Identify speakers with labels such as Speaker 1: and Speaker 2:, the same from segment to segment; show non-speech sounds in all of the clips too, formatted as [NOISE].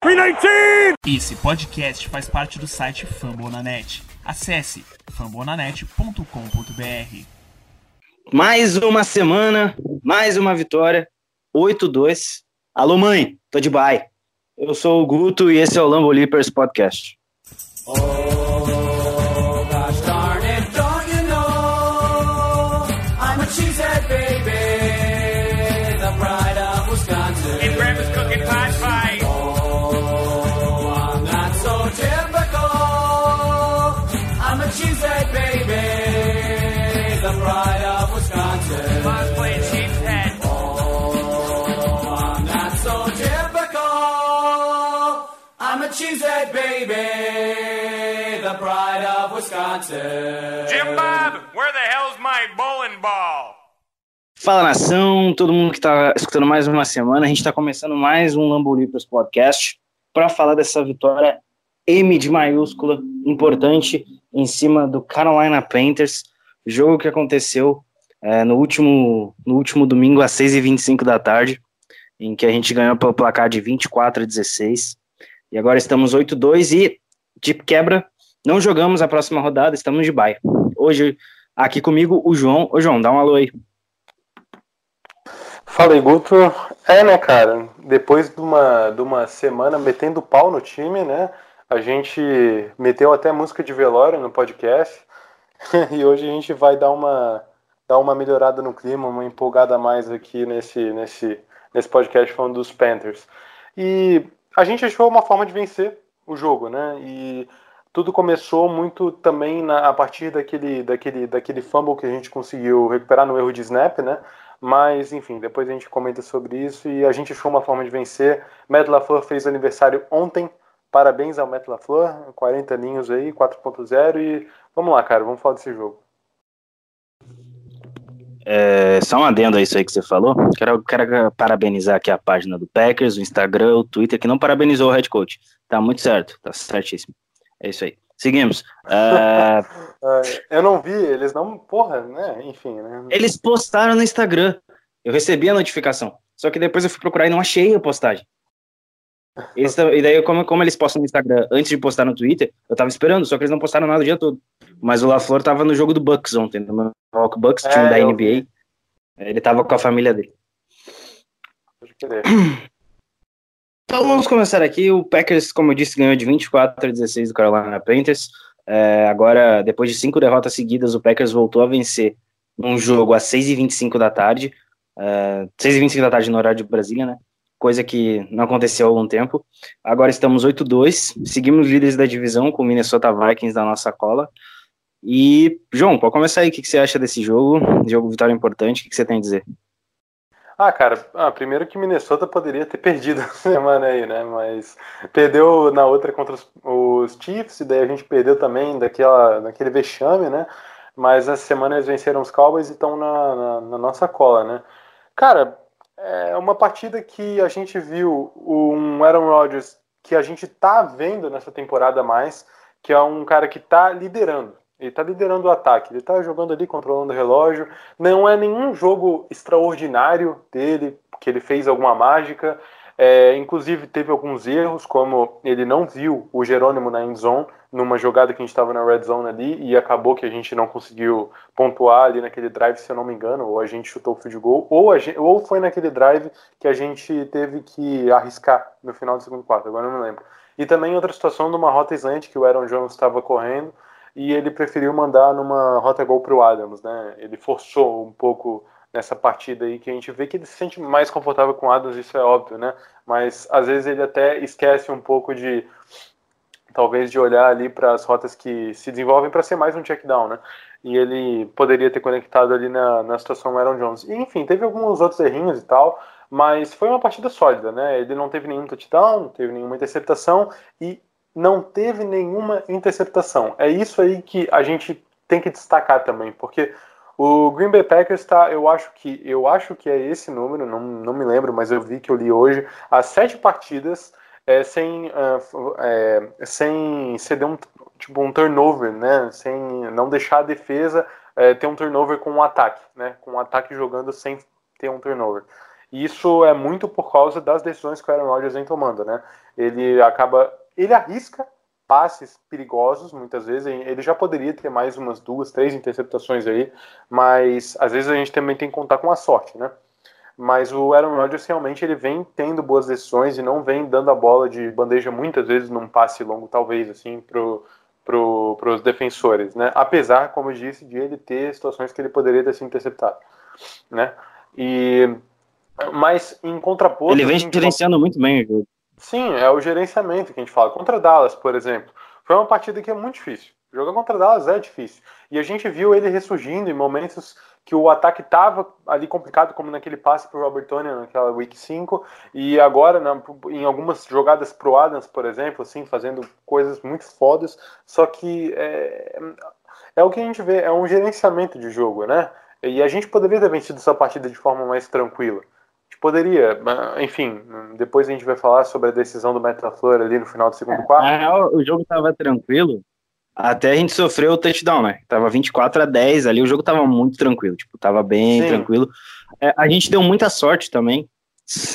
Speaker 1: 319!
Speaker 2: Esse podcast faz parte do site Fambonanet. Acesse fambonanet.com.br.
Speaker 3: Mais uma semana, mais uma vitória. 8-2. Alô, mãe, tô de bye. Eu sou o Guto e esse é o Lambo Leapers Podcast.
Speaker 1: And Jim Bob, where the hell's my bowling ball?
Speaker 3: Fala nação, todo mundo que está escutando mais uma semana. A gente está começando mais um Lambo Leapers Podcast para falar dessa vitória M de maiúscula, importante, em cima do Carolina Panthers. Jogo que aconteceu é, no, último, no último domingo às 6h25 da tarde, em que a gente ganhou pelo placar de 24 a 16. E agora estamos 8-2 e, de quebra, não jogamos a próxima rodada, estamos de bye. Hoje, aqui comigo, o João. Ô, João, dá um alô aí.
Speaker 4: Fala aí, Guto. É, né, cara? Depois de uma, de uma semana metendo pau no time, né? A gente meteu até música de velório no podcast. [LAUGHS] e hoje a gente vai dar uma, dar uma melhorada no clima, uma empolgada a mais aqui nesse, nesse, nesse podcast falando dos Panthers. E a gente achou uma forma de vencer o jogo, né? E tudo começou muito também na, a partir daquele, daquele, daquele fumble que a gente conseguiu recuperar no erro de snap, né? Mas, enfim, depois a gente comenta sobre isso e a gente achou uma forma de vencer. Matt LaFleur fez aniversário ontem. Parabéns ao Matt LaFleur, 40 aninhos aí, 4.0 e vamos lá, cara, vamos falar desse jogo.
Speaker 3: É, só um adendo a isso aí que você falou. Quero, quero parabenizar aqui a página do Packers, o Instagram, o Twitter, que não parabenizou o head coach. Tá muito certo, tá certíssimo. É isso aí. Seguimos. É, [LAUGHS]
Speaker 4: É, eu não vi, eles não. Porra, né? Enfim, né?
Speaker 3: eles postaram no Instagram. Eu recebi a notificação. Só que depois eu fui procurar e não achei a postagem. Eles e daí, como, como eles postam no Instagram antes de postar no Twitter, eu tava esperando, só que eles não postaram nada o dia todo. Mas o LaFleur tava no jogo do Bucks ontem, no Milwaukee Bucks, time
Speaker 4: É,
Speaker 3: da NBA.
Speaker 4: vi.
Speaker 3: Ele tava com a família dele.
Speaker 4: Pode querer.
Speaker 3: Então vamos começar aqui. O Packers, como eu disse, ganhou de 24 a 16 do Carolina Panthers. É, agora, depois de cinco derrotas seguidas, o Packers voltou a vencer num jogo às 6h25 da tarde. É, 6h25 da tarde no horário de Brasília, né? Coisa que não aconteceu há algum tempo. Agora estamos 8-2. Seguimos líderes da divisão com o Minnesota Vikings na nossa cola. E, João, pode começar aí. O que, você acha desse jogo? Jogo vitória importante. O que você tem a dizer?
Speaker 4: Ah, cara, ah, primeiro que Minnesota poderia ter perdido [LAUGHS] essa semana aí, né? Mas perdeu na outra contra os, os Chiefs, e daí a gente perdeu também daquela, daquele vexame, né? Mas essa semana eles venceram os Cowboys e estão na, na, na nossa cola, né? Cara, é uma partida que a gente viu um Aaron Rodgers que a gente tá vendo nessa temporada mais, que é um cara que tá liderando. Ele tá liderando o ataque, ele tá jogando ali, controlando o relógio. Não é nenhum jogo extraordinário dele, que ele fez alguma mágica. É, inclusive teve alguns erros, como ele não viu o Jerônimo na end zone, numa jogada que a gente estava na red zone ali, e acabou que a gente não conseguiu pontuar ali naquele drive, se eu não me engano, ou a gente chutou o field goal, ou, gente, ou foi naquele drive que a gente teve que arriscar no final do segundo quarto, agora não me lembro. E também outra situação numa rota slant que o Aaron Jones estava correndo, e ele preferiu mandar numa rota gol para o Adams, né? Ele forçou um pouco nessa partida aí que a gente vê que ele se sente mais confortável com o Adams, isso é óbvio, né? Mas às vezes ele até esquece um pouco de talvez de olhar ali para as rotas que se desenvolvem para ser mais um check down, né? E ele poderia ter conectado ali na, na situação Aaron Jones. E, enfim, teve alguns outros errinhos e tal, mas foi uma partida sólida, né? Ele não teve nenhum touchdown, não teve nenhuma interceptação e não teve nenhuma interceptação. É isso aí que a gente tem que destacar também, porque o Green Bay Packers está, eu acho que eu acho que é esse número, não, não me lembro, mas eu vi que eu li hoje, as sete partidas é, sem, uh, é, sem ceder um, tipo, um turnover, né? Sem não deixar a defesa é, ter um turnover com um ataque, né? Com um ataque jogando sem ter um turnover. Isso é muito por causa das decisões que o Aaron Rodgers vem tomando, né? Ele acaba, ele arrisca passes perigosos, muitas vezes. Ele já poderia ter mais umas duas, três interceptações aí, mas às vezes a gente também tem que contar com a sorte, né? Mas o Aaron Rodgers realmente ele vem tendo boas decisões e não vem dando a bola de bandeja muitas vezes num passe longo, talvez, assim, pro, pro, pros defensores, né? Apesar, como eu disse, de ele ter situações que ele poderia ter sido interceptado, né? E mas em contraponto.
Speaker 3: Ele vem
Speaker 4: assim,
Speaker 3: gerenciando muito bem o jogo.
Speaker 4: Sim, é o gerenciamento que a gente fala. Contra Dallas, por exemplo, foi uma partida que é muito difícil. Jogar contra Dallas é difícil. E a gente viu ele ressurgindo em momentos que o ataque estava ali complicado, como naquele passe para o Robert Tony naquela Week 5, e agora na, em algumas jogadas pro Adams, por exemplo, assim, fazendo coisas muito fodas, só que é, é o que a gente vê, é um gerenciamento de jogo, né? E a gente poderia ter vencido essa partida de forma mais tranquila poderia, enfim, depois a gente vai falar sobre a decisão do Metaflor ali no final do segundo quarto.
Speaker 3: Na real, o jogo tava tranquilo, até a gente sofreu o touchdown, né? Tava 24 a 10 ali, o jogo tava muito tranquilo, tipo, tava bem Sim. tranquilo. É, a gente deu muita sorte também,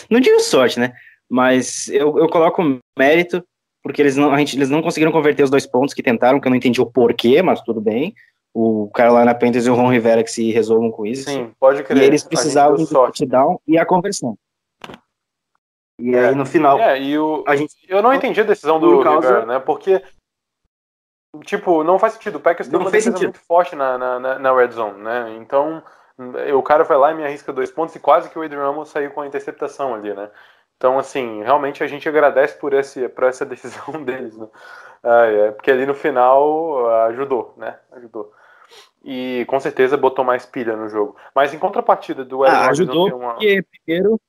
Speaker 3: não digo sorte, né? Mas eu, eu coloco mérito, porque eles não, a gente, eles não conseguiram converter os dois pontos que tentaram, que eu não entendi o porquê, mas tudo bem o Carolina Panthers e o Ron Rivera que se resolvam com isso.
Speaker 4: Sim, pode crer.
Speaker 3: E eles precisavam do touchdown e a conversão. E é, aí no final.
Speaker 4: É, e o, a gente, eu não entendi a decisão do causa... Rivera, né? Porque, tipo, não faz sentido. O Packers tem uma defesa sentido. muito forte na, na, na, red zone, né? Então, o cara vai lá e me arrisca dois pontos e quase que o Adrian Ramos saiu com a interceptação ali, né? Então, assim, realmente a gente agradece por, esse, por essa [LAUGHS] decisão deles, né? Ah, é, porque ali no final ajudou, né? Ajudou e com certeza botou mais pilha no jogo. Mas em contrapartida do
Speaker 3: Aaron ah, ajudou uma... porque primeiro,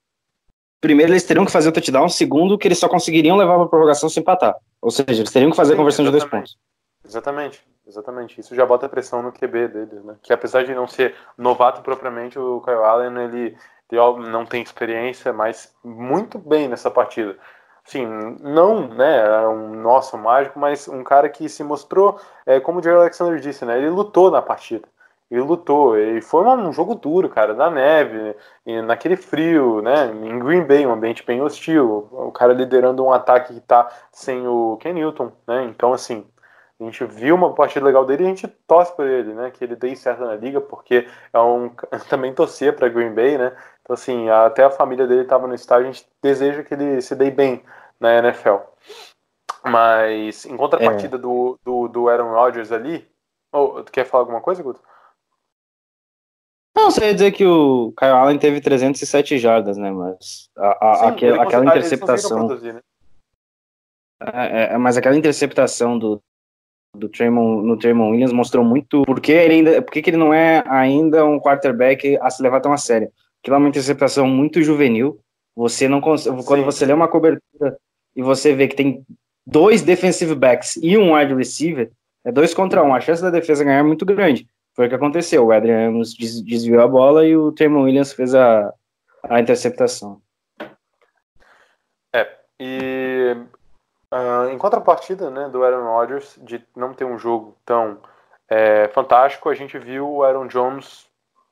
Speaker 3: primeiro eles teriam que fazer o touchdown, segundo que eles só conseguiriam levar para prorrogação se empatar. Ou seja, eles teriam que fazer Sim, a conversão exatamente. de dois pontos.
Speaker 4: Exatamente, exatamente. Isso já bota pressão no QB deles, né? Que apesar de não ser novato propriamente, o Kyle Allen ele, ele não tem experiência, mas muito bem nessa partida sim, não, né, um nosso mágico, mas um cara que se mostrou, é, como o Jerry Alexander disse, né, ele lutou na partida. Ele lutou, e foi um jogo duro, cara, na neve, naquele frio, né, em Green Bay, um ambiente bem hostil, o cara liderando um ataque que tá sem o Ken Newton, né, então assim, a gente viu uma partida legal dele e a gente torce por ele, né? Que ele dê certo na liga, porque é um [LAUGHS] também torcia para Green Bay, né? Então assim, até a família dele estava no estádio, a gente deseja que ele se dê bem na NFL. Mas em contrapartida é. do, do, do Aaron Rodgers ali, oh, tu quer falar alguma coisa, Guto?
Speaker 3: Não, você ia dizer que o Kyle Allen teve 307 jardas, né? Mas a, a, Sim, aquela, aquela interceptação. Produzir, né? É, é, é, mas aquela interceptação do, do Tremon, no Tremon Williams mostrou muito porque ele ainda, porque ele não é ainda um quarterback a se levar tão a sério. Aquilo é uma interceptação muito juvenil. Você não consegue, quando você lê uma cobertura e você vê que tem dois defensive backs e um wide receiver, é dois contra um. A chance da defesa ganhar é muito grande. Foi o que aconteceu. O Adrian desviou a bola e o Tremon Williams fez a, a interceptação.
Speaker 4: É, e uh, em contrapartida né, do Aaron Rodgers, de não ter um jogo tão é, fantástico, a gente viu o Aaron Jones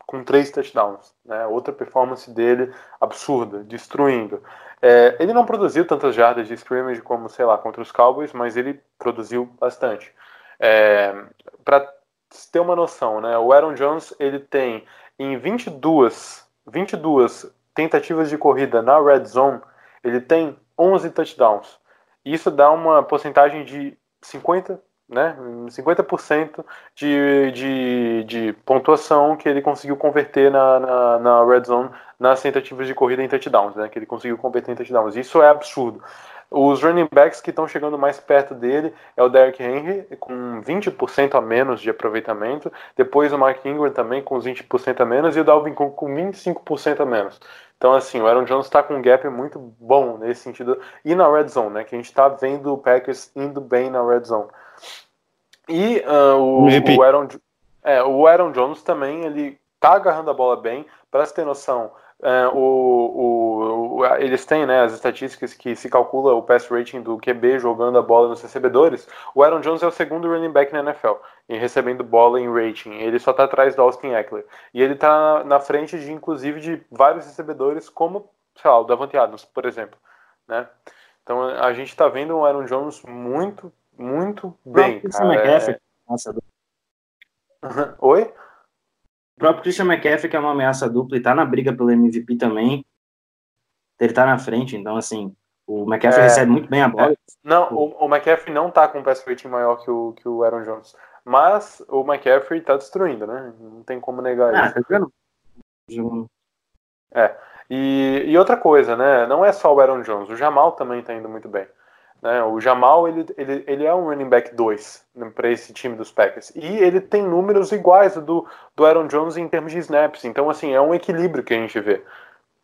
Speaker 4: com três touchdowns. Né, outra performance dele absurda, destruindo. É, ele não produziu tantas jardas de scrimmage como, sei lá, contra os Cowboys, mas ele produziu bastante. É, Para ter uma noção, né, o Aaron Jones ele tem em 22, 22 tentativas de corrida na red zone, ele tem 11 touchdowns. Isso dá uma porcentagem de 50, né, 50% de, de, de pontuação que ele conseguiu converter na, na, na red zone nas tentativas de corrida em touchdowns, né? Que ele conseguiu converter em touchdowns. Isso é absurdo. Os running backs que estão chegando mais perto dele é o Derrick Henry, com 20% a menos de aproveitamento. Depois o Mark Ingram também com 20% a menos. E o Dalvin Cook com 25% a menos. Então, assim, o Aaron Jones está com um gap muito bom nesse sentido. E na red zone, né? Que a gente está vendo o Packers indo bem na red zone. E uh, o, o, Aaron, é, o Aaron Jones também, ele tá agarrando a bola bem. Para você ter noção, é, o, o, eles têm né, as estatísticas que se calcula o pass rating do QB jogando a bola nos recebedores. O Aaron Jones é o segundo running back na NFL em recebendo bola em rating. Ele só está atrás do Austin Eckler. E ele está na frente de, inclusive, de vários recebedores, como, sei lá, o Davante Adams, por exemplo. Né? Então a gente está vendo o Aaron Jones muito, muito bem. Cara. É... Nossa, [LAUGHS] Oi?
Speaker 3: O próprio Christian McCaffrey, que é uma ameaça dupla e tá na briga pelo MVP também. Ele tá na frente, então assim, o McCaffrey é, recebe muito bem a bola. É,
Speaker 4: não, o, o, McCaffrey não tá com um pass rating maior que o, que o Aaron Jones. Mas o McCaffrey tá destruindo, né? Não tem como negar ah, isso. Tá? É. E, e outra coisa, né? Não é só o Aaron Jones, o Jamal também tá indo muito bem. Né? O Jamal ele, ele, ele é um running back 2 né, para esse time dos Packers. E ele tem números iguais do, do Aaron Jones em termos de snaps. Então, assim, é um equilíbrio que a gente vê.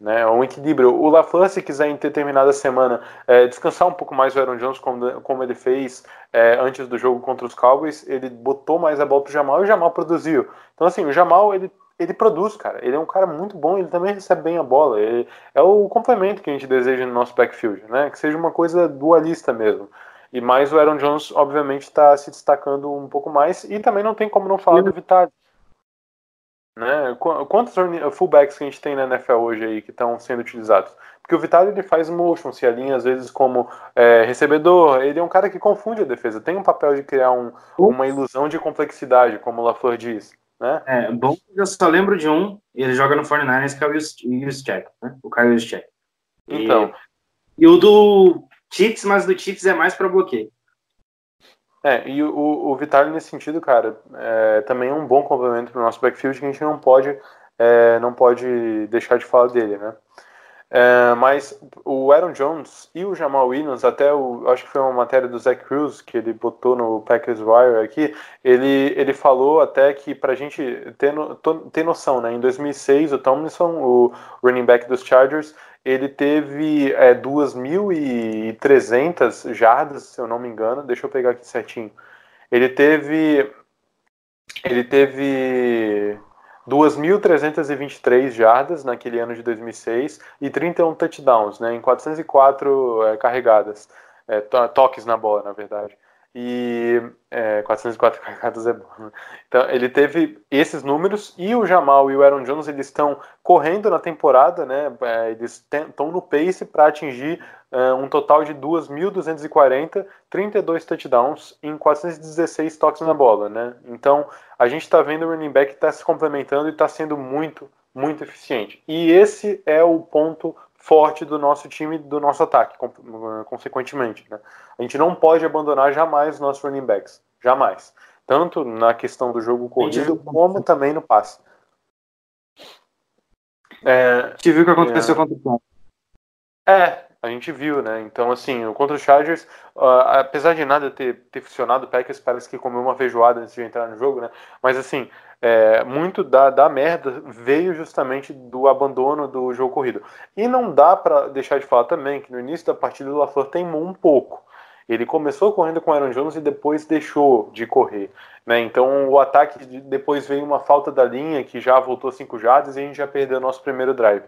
Speaker 4: Né, é um equilíbrio. O LaFleur, se quiser em determinada semana é, descansar um pouco mais o Aaron Jones, como, como ele fez é, antes do jogo contra os Cowboys, ele botou mais a bola pro Jamal e o Jamal produziu. Então, assim, o Jamal ele ele produz, cara. Ele é um cara muito bom, ele também recebe bem a bola. Ele é o complemento que a gente deseja no nosso backfield, né? Que seja uma coisa dualista mesmo. E mais o Aaron Jones, obviamente, está se destacando um pouco mais. E também não tem como não falar do Vitali. Né? Quantos fullbacks que a gente tem na NFL hoje aí que estão sendo utilizados? Porque o Vitali ele faz motion, se alinha às vezes como é, recebedor. Ele é um cara que confunde a defesa. Tem um papel de criar um, uma ilusão de complexidade, como o LaFleur diz. Né?
Speaker 3: É, bom, eu só lembro de um, ele joga no 49ers, que é o Juszczyk, né? O Kyle Juszczyk.
Speaker 4: Então.
Speaker 3: E, e, o do Chiefs, mas do Chiefs é mais para bloqueio.
Speaker 4: É, e o, o Vitali nesse sentido, cara, é, também é um bom complemento para o nosso backfield que a gente não pode, é, não pode deixar de falar dele, né? É, mas o Aaron Jones e o Jamal Williams, até o, acho que foi uma matéria do Zach Cruz que ele botou no Packers Wire aqui, ele, ele falou até que para a gente ter, no, ter noção, né, em 2006 o Tomlinson, o running back dos Chargers, ele teve é, 2.300 jardas, se eu não me engano, deixa eu pegar aqui certinho. Ele teve ele teve 2.323 jardas naquele ano de 2006 e 31 touchdowns, né, em 404 é, carregadas, é, toques na bola, na verdade. E é, 404 [LAUGHS] carregadas é bom. Né? Então, ele teve esses números e o Jamal e o Aaron Jones eles estão correndo na temporada, né? É, eles estão no pace para atingir é, um total de 2.240, 32 touchdowns em 416 toques na bola, né? Então, a gente está vendo o running back está se complementando e está sendo muito, muito eficiente. E esse é o ponto forte do nosso time, do nosso ataque, consequentemente. Né? A gente não pode abandonar jamais os nossos running backs, jamais. Tanto na questão do jogo corrido, como também no passe.
Speaker 3: É, a gente viu o que aconteceu é, contra o Tom.
Speaker 4: É, a gente viu, né? Então, assim, contra o Chargers, uh, apesar de nada ter, ter funcionado, o Packers parece que comeu uma feijoada antes de entrar no jogo, né? Mas, assim, é, muito da, da merda veio justamente do abandono do jogo corrido. E não dá para deixar de falar também que no início da partida o LaFleur teimou um pouco. Ele começou correndo com o Aaron Jones e depois deixou de correr. Né? Então o ataque depois veio uma falta da linha que já voltou cinco jardas e a gente já perdeu o nosso primeiro drive.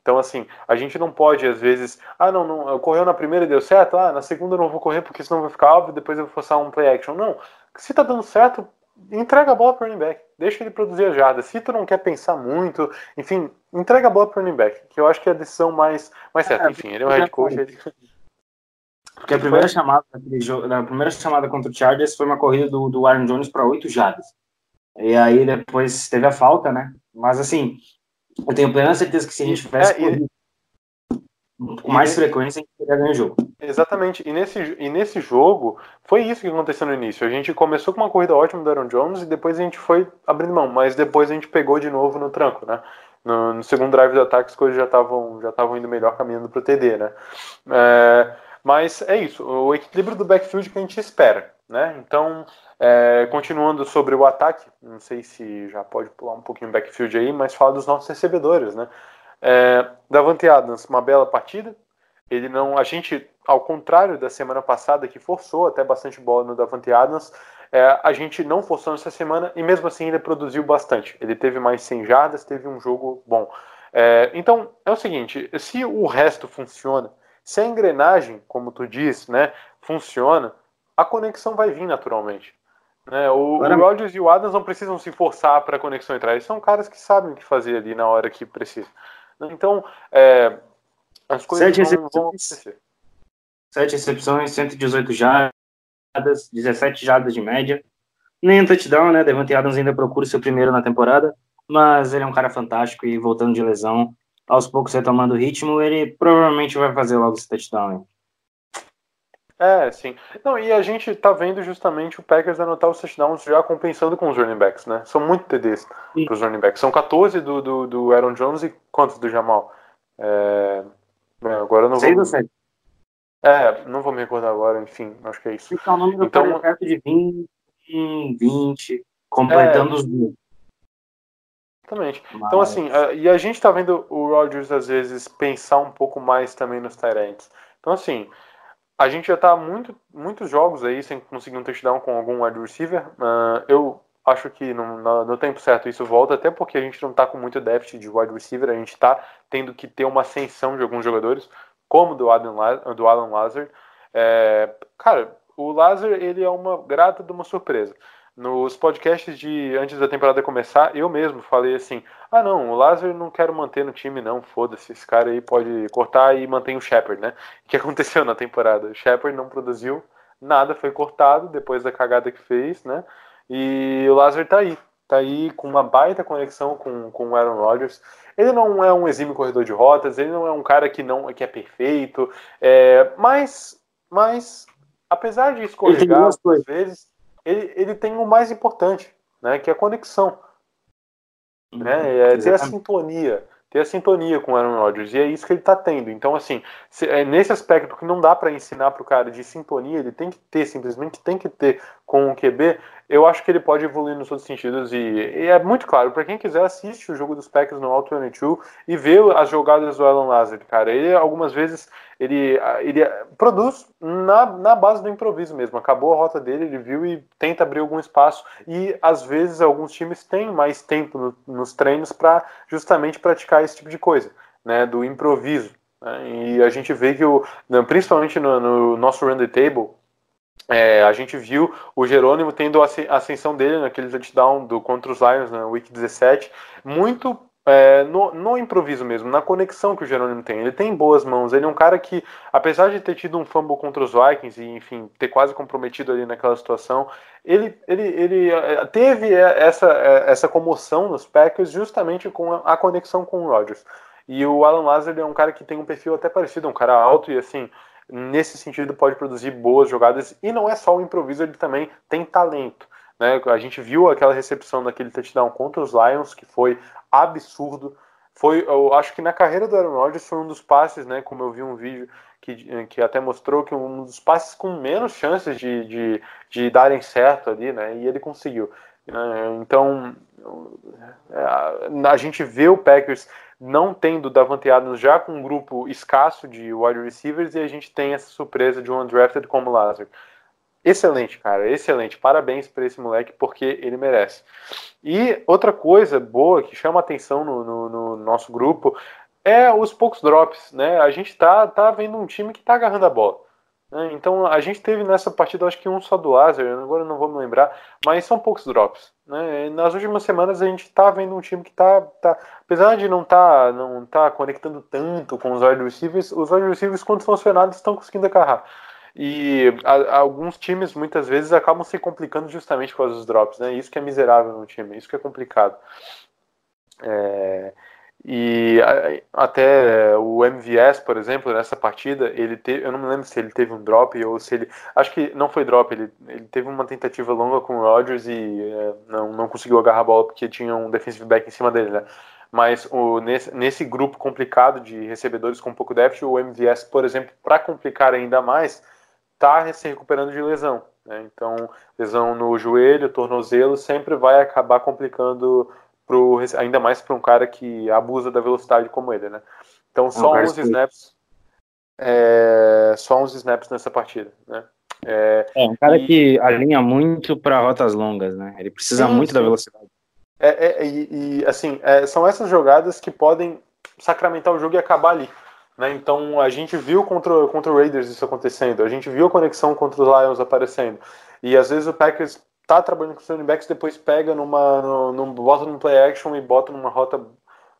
Speaker 4: Então, assim, a gente não pode, às vezes, ah, não, não, correu na primeira e deu certo, ah, na segunda eu não vou correr porque senão vai ficar óbvio, depois eu vou forçar um play action. Não, se tá dando certo, entrega a bola pro running back, deixa ele produzir a jarda. Se tu não quer pensar muito, enfim, entrega a bola pro running back, que eu acho que é a decisão mais, mais certa. É, enfim, ele é um head coach. Ele...
Speaker 3: Porque a primeira chamada daquele jogo, a primeira chamada contra o Chargers foi uma corrida do, do Aaron Jones para oito jardas. E aí depois teve a falta, né? Mas assim, eu tenho plena certeza que se a gente tivesse é, e... com mais frequência, a gente teria ganho o jogo.
Speaker 4: Exatamente. E nesse, e nesse jogo, foi isso que aconteceu no início. A gente começou com uma corrida ótima do Aaron Jones e depois a gente foi abrindo mão, mas depois a gente pegou de novo no tranco, né? No, no segundo drive de ataque, as coisas já estavam já estavam indo melhor caminhando para o TD, né? É, mas é isso, o equilíbrio do backfield que a gente espera, né? Então, é, continuando sobre o ataque, não sei se já pode pular um pouquinho o backfield aí, mas fala dos nossos recebedores, né? É, Davante Adams, uma bela partida. Ele não, a gente, ao contrário da semana passada que forçou até bastante bola no Davante Adams, é, a gente não forçou nessa semana e mesmo assim ele produziu bastante. Ele teve mais 100 jardas, teve um jogo bom. É, então, é o seguinte: se o resto funciona, se a engrenagem, como tu disse, né, funciona, a conexão vai vir naturalmente. Né? O, o Rodgers e o Adams não precisam se forçar para a conexão entrar. Eles são caras que sabem o que fazer ali na hora que precisa. Então, é, as coisas
Speaker 3: Sete
Speaker 4: vão, vão acontecer.
Speaker 3: 7 recepções, 118 jardas, 17 jardas de média. Nem um touchdown, né? Devante Adams ainda procura o seu primeiro na temporada, mas ele é um cara fantástico e voltando de lesão, aos poucos retomando o ritmo, ele provavelmente vai fazer logo esse touchdown.
Speaker 4: É, sim. Não, e a gente tá vendo justamente o Packers anotar os touchdowns já compensando com os running backs, né? São muito TDs para os running backs. São 14 do, do, do, Aaron Jones e quantos do Jamal? É... é agora eu não vou...
Speaker 3: 6 ou 7?
Speaker 4: É, não vou me recordar agora, enfim, acho que é isso.
Speaker 3: Então, o número então, perto de 20, 20, completando é... os dois.
Speaker 4: Exatamente. Mas... Então, assim, a, e a gente tá vendo o Rodgers, às vezes, pensar um pouco mais também nos Tyrants. Então, assim, a gente já está muito, muitos jogos aí sem conseguir um touchdown com algum wide receiver. Uh, eu acho que no, no, tempo certo isso volta, até porque a gente não está com muito déficit de wide receiver, a gente está tendo que ter uma ascensão de alguns jogadores, como do Adam, do Alan Lazar. É, cara, o Lazar ele é uma grata de uma surpresa. Nos podcasts de antes da temporada começar, eu mesmo falei assim: ah, não, o Lázaro não quero manter no time, não, foda-se, esse cara aí pode cortar e mantém o Shepard, né? [LAUGHS] O que aconteceu na temporada? O Shepard não produziu nada, foi cortado depois da cagada que fez, né? E o Lázaro tá aí, tá aí com uma baita conexão com, com o Aaron Rodgers. Ele não é um exímio corredor de rotas, ele não é um cara que não que é perfeito, é, mas, mas apesar de escorregar às vezes ele, ele tem o mais importante, né, que é a conexão. Uhum, né, é ter a sintonia ter a sintonia com o Aaron Rodgers, e é isso que ele está tendo. Então, assim, se, é nesse aspecto que não dá para ensinar para o cara de sintonia, ele tem que ter, simplesmente tem que ter com o QB, eu acho que ele pode evoluir nos outros sentidos, e, e é muito claro, para quem quiser, assiste o jogo dos Packers no All 22 e vê as jogadas do Alan Lazard, cara. Ele, algumas vezes, ele, ele produz na, na base do improviso mesmo. Acabou a rota dele, ele viu e tenta abrir algum espaço, e às vezes alguns times têm mais tempo no, nos treinos para justamente praticar esse tipo de coisa, né, do improviso. Né, e a gente vê que, o, principalmente no, no nosso the table, é, a gente viu o Jerônimo tendo a ascensão dele naquele touchdown do, contra os Lions na Week 17, muito é, no, no, improviso mesmo, na conexão que o Jerônimo tem. Ele tem boas mãos, ele é um cara que, apesar de ter tido um fumble contra os Vikings e, enfim, ter quase comprometido ali naquela situação, ele, ele, ele é, teve essa, é, essa comoção nos Packers justamente com a, a conexão com o Rodgers. E o Alan Lazar é um cara que tem um perfil até parecido, um cara alto e, assim, nesse sentido pode produzir boas jogadas. E não é só o improviso, ele também tem talento. Né? A gente viu aquela recepção daquele touchdown contra os Lions, que foi absurdo. Foi, eu acho que na carreira do Aaron Rodgers foi um dos passes, né? Como eu vi um vídeo que, que até mostrou que um dos passes com menos chances de, de, de darem certo ali, né? E ele conseguiu. É, então é, a gente vê o Packers não tendo Davante Adams já com um grupo escasso de wide receivers e a gente tem essa surpresa de um undrafted como Lazar. Excelente, cara, excelente. Parabéns para esse moleque, porque ele merece. E outra coisa boa que chama atenção no, no, no, nosso grupo é os poucos drops, né? A gente tá, tá vendo um time que tá agarrando a bola. Né? Então a gente teve nessa partida, acho que um só do Lazar, agora não vou me lembrar, mas são poucos drops. Né? Nas últimas semanas a gente tá vendo um time que tá, tá apesar de não tá, não tá conectando tanto com os wide receivers, os wide receivers quando funcionados estão conseguindo agarrar. E a, alguns times muitas vezes acabam se complicando justamente com os drops, né? Isso que é miserável no time, isso que é complicado. É, e até o MVS, por exemplo, nessa partida, ele teve, eu não me lembro se ele teve um drop ou se ele, acho que não foi drop, ele, ele teve uma tentativa longa com o Rodgers e é, não, não conseguiu agarrar a bola porque tinha um defensive back em cima dele, né? Mas o, nesse, nesse grupo complicado de recebedores com pouco déficit, o MVS, por exemplo, para complicar ainda mais, está se recuperando de lesão. Né? Então, lesão no joelho, tornozelo, sempre vai acabar complicando, pro, ainda mais para um cara que abusa da velocidade como ele. Né? Então, só um uns snaps. É, só uns snaps nessa partida. Né?
Speaker 3: É, é um cara e... que alinha muito para rotas longas, né? Ele precisa sim, muito sim. da velocidade.
Speaker 4: É, é, e, e, assim, é, são essas jogadas que podem sacramentar o jogo e acabar ali. Né? Então a gente viu contra, contra o Raiders isso acontecendo, a gente viu a conexão contra os Lions aparecendo. E às vezes o Packers tá trabalhando com os running backs, depois pega numa, no, bota num play action e bota numa rota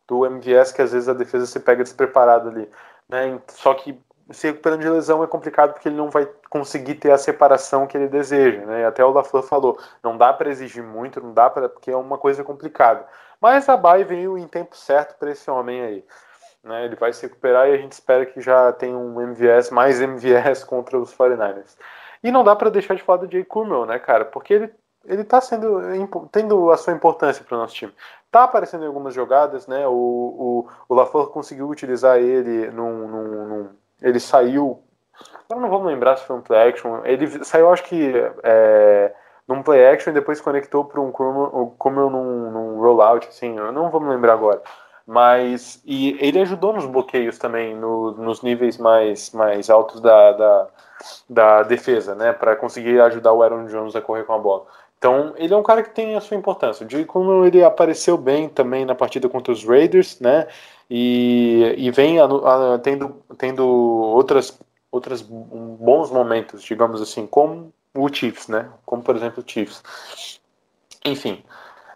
Speaker 4: do MVS que às vezes a defesa se pega despreparada ali. Né? Só que se recuperando de lesão é complicado porque ele não vai conseguir ter a separação que ele deseja, né? Até o LaFleur falou, não dá para exigir muito, não dá para porque é uma coisa complicada. Mas a Bay veio em tempo certo para esse homem aí. Né? Ele vai se recuperar e a gente espera que já tenha um MVS, mais MVS contra os 49ers. E não dá para deixar de falar do Jay Kummel, né, cara? Porque ele ele tá sendo tendo a sua importância para o nosso time. Tá aparecendo em algumas jogadas, né? O, o, o LaFleur conseguiu utilizar ele num, num, num ele saiu. Eu não vou me lembrar se foi um play action. Ele saiu, acho que, é, num play action e depois conectou para um Kumel num, num rollout, assim. Eu não vou me lembrar agora. Mas. E ele ajudou nos bloqueios também, no, nos níveis mais, mais altos da, da, da defesa, né? Para conseguir ajudar o Aaron Jones a correr com a bola. Então, ele é um cara que tem a sua importância. O Jay Kumel, ele apareceu bem também na partida contra os Raiders, né? e, e vem a, a, tendo, tendo outras, outras bons momentos, digamos assim, como o Chiefs, né? Como por exemplo o Chiefs. Enfim,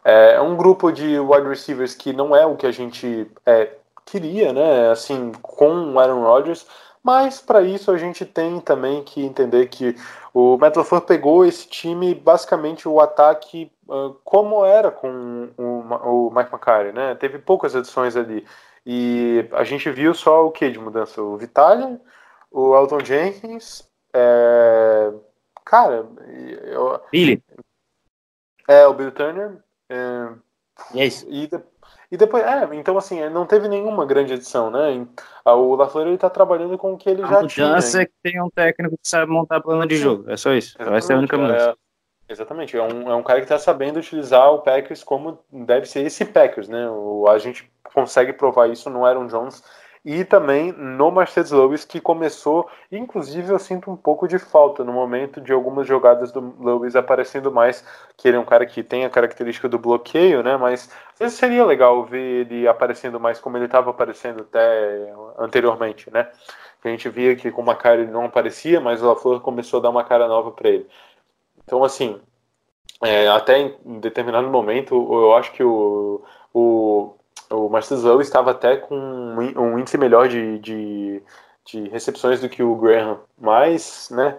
Speaker 4: é um grupo de wide receivers que não é o que a gente é, queria, né? Assim, com o Aaron Rodgers, mas para isso a gente tem também que entender que o Matt LaFleur pegou esse time, basicamente o ataque uh, como era com o, o Mike McCarthy, né? Teve poucas edições ali. E a gente viu só o que de mudança? O Vitaly, o Elton Jenkins, é... cara, eu...
Speaker 3: Billy.
Speaker 4: É, o Bill Turner. É...
Speaker 3: E é isso.
Speaker 4: E, de... e depois, é, então assim, não teve nenhuma grande edição, né? O LaFleur ele tá trabalhando com o que ele a já tinha. A mudança
Speaker 3: é que tem um técnico que sabe montar plano de jogo, é só isso. Exatamente, Vai ser a única mudança.
Speaker 4: É... Exatamente, é um, é um cara que está sabendo utilizar o Packers como deve ser esse Packers, né? O, a gente consegue provar isso no Aaron Jones e também no Mercedes Lewis, que começou, inclusive eu sinto um pouco de falta no momento de algumas jogadas do Lewis aparecendo mais, que ele é um cara que tem a característica do bloqueio, né? Mas às vezes seria legal ver ele aparecendo mais como ele estava aparecendo até anteriormente, né? A gente via que com uma cara ele não aparecia, mas o LaFleur começou a dar uma cara nova para ele. Então, assim, é, até em determinado momento, eu acho que o, o o Marcelo estava até com um índice melhor de, de, de, recepções do que o Graham, mas né,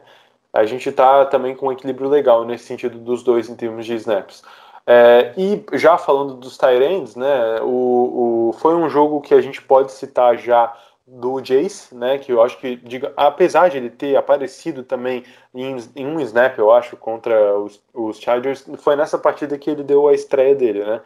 Speaker 4: a gente está também com um equilíbrio legal nesse sentido dos dois em termos de snaps. É, e já falando dos Tyrands, né, o, o, foi um jogo que a gente pode citar já do Jace, né, que eu acho que, diga, apesar de ele ter aparecido também em, em um snap, eu acho, contra os, os Chargers, foi nessa partida que ele deu a estreia dele, né.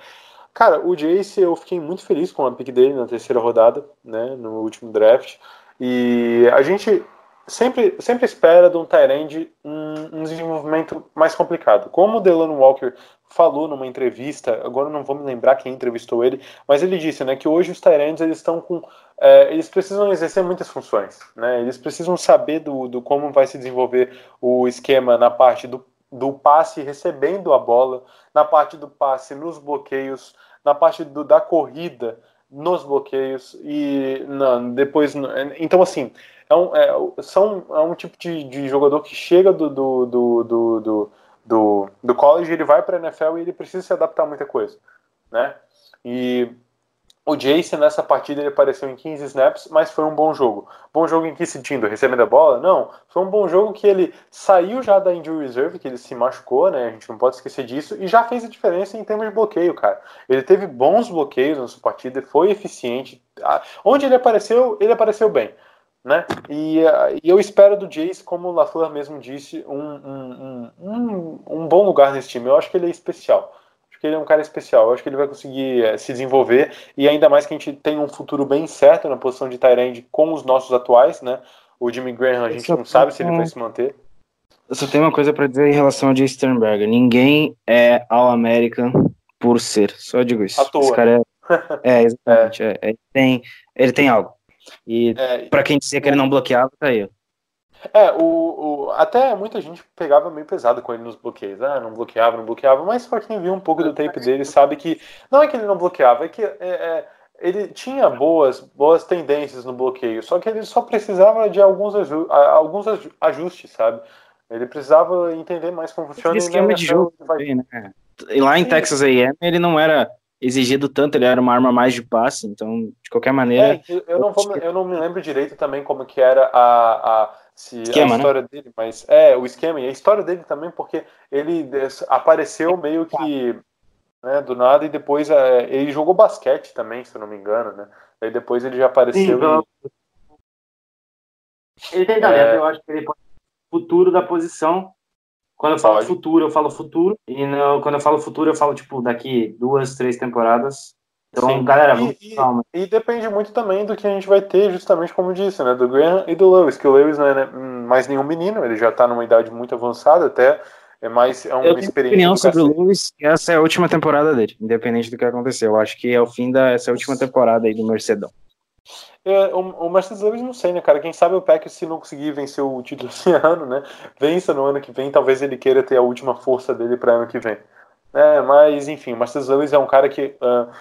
Speaker 4: Cara, o Jace, eu fiquei muito feliz com a pick dele na terceira rodada, né, no último draft. E a gente sempre, sempre espera de um Tyrande um, um desenvolvimento mais complicado. Como o Delano Walker falou numa entrevista, agora não vou me lembrar quem entrevistou ele, mas ele disse, né, que hoje os Tyrands eles estão com, é, eles precisam exercer muitas funções, né, eles precisam saber do, do como vai se desenvolver o esquema na parte do, do passe recebendo a bola, na parte do passe nos bloqueios, na parte do, da corrida, nos bloqueios e não, depois. Então, assim, é um, é, são, é um tipo de, de jogador que chega do, do, do, do, do, do college, ele vai para a NFL e ele precisa se adaptar a muita coisa. Né? E o Jason nessa partida ele apareceu em 15 snaps, mas foi um bom jogo. Bom jogo em que sentido? Recebendo a bola? Não. Foi um bom jogo que ele saiu já da injury reserve, que ele se machucou, né? A gente não pode esquecer disso, e já fez a diferença em termos de bloqueio, cara. Ele teve bons bloqueios nessa partida, foi eficiente. Onde ele apareceu, ele apareceu bem. Né? E, e eu espero do Jace, como o LaFleur mesmo disse, um, um, um, um bom lugar nesse time. Eu acho que ele é especial. Ele é um cara especial. Eu acho que ele vai conseguir é, se desenvolver e ainda mais que a gente tem um futuro bem certo na posição de Tyrande com os nossos atuais, né? O Jimmy Graham, a gente não sabe se ele vai se manter.
Speaker 3: Eu só tenho uma coisa para dizer em relação ao Jay Sternberger. Ninguém é All-American por ser. Só digo isso.
Speaker 4: À toa.
Speaker 3: Esse cara é, [LAUGHS] é exatamente. É. É, ele, tem, ele tem algo. E é, para quem dizia que ele não bloqueava, tá aí.
Speaker 4: É, o, o, até muita gente pegava meio pesado com ele nos bloqueios. Ah, não bloqueava, não bloqueava, mas só quem viu um pouco do tape dele sabe que não é que ele não bloqueava, é que é, é, ele tinha boas, boas tendências no bloqueio, só que ele só precisava de alguns, alguns ajustes, sabe? Ele precisava entender mais como funciona o
Speaker 3: esquema de jogo. Vai... Né? Lá em Sim. Texas A&M ele não era exigido tanto, ele era uma arma mais de passe, então de qualquer maneira.
Speaker 4: É, eu, não vou, eu não me lembro direito também como que era a, a, se, esquema, a né? história né? dele, mas é o esquema e a história dele também, porque ele apareceu meio que né, do nada e depois é, ele jogou basquete também, se eu não me engano, né? Aí depois ele já apareceu. Sim, e...
Speaker 3: Ele tem talento, é... eu acho que ele pode futuro da posição quando eu falo Pode. futuro, eu falo futuro. E no, quando eu falo futuro, eu falo, tipo, daqui duas, três temporadas. Então, Sim. galera,
Speaker 4: e, calma. E, e, depende muito também do que a gente vai ter, justamente como disse, né? Do Graham e do Lewis, que o Lewis não é né, mais nenhum menino, ele já tá numa idade muito avançada, até é mais é uma eu experiência.
Speaker 3: opinião sobre o Lewis, essa é a última temporada dele, independente do que aconteceu. Eu acho que é o fim dessa última temporada aí do Mercedão.
Speaker 4: É, o, o Mercedes Lewis não sei, né, cara? Quem sabe o Packers, se não conseguir vencer o título [LAUGHS] esse ano, né? Vença no ano que vem, talvez ele queira ter a última força dele para ano que vem. É, mas, enfim, o Mercedes Lewis é um cara que. Uh,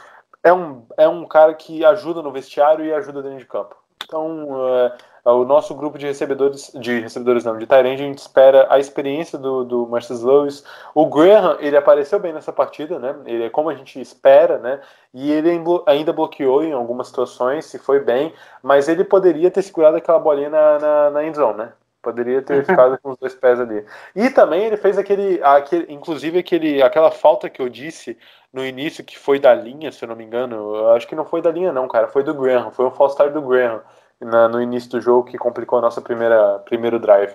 Speaker 4: é, um, é um cara que ajuda no vestiário e ajuda dentro de campo. Então, uh, o nosso grupo de recebedores, de recebedores não, de Tyrande, a gente espera a experiência do, do Marcus Lewis. O Graham, ele apareceu bem nessa partida, né? Ele é como a gente espera, né? E ele ainda bloqueou em algumas situações, se foi bem, mas ele poderia ter segurado aquela bolinha na, na, na endzone, né? Poderia ter ficado com os dois pés ali. E também ele fez aquele, aquele inclusive aquele, aquela falta que eu disse no início que foi da linha, se eu não me engano. Eu acho que não foi da linha não, cara, foi do Graham, foi um false start do Graham na, no início do jogo que complicou a nossa primeira primeiro drive.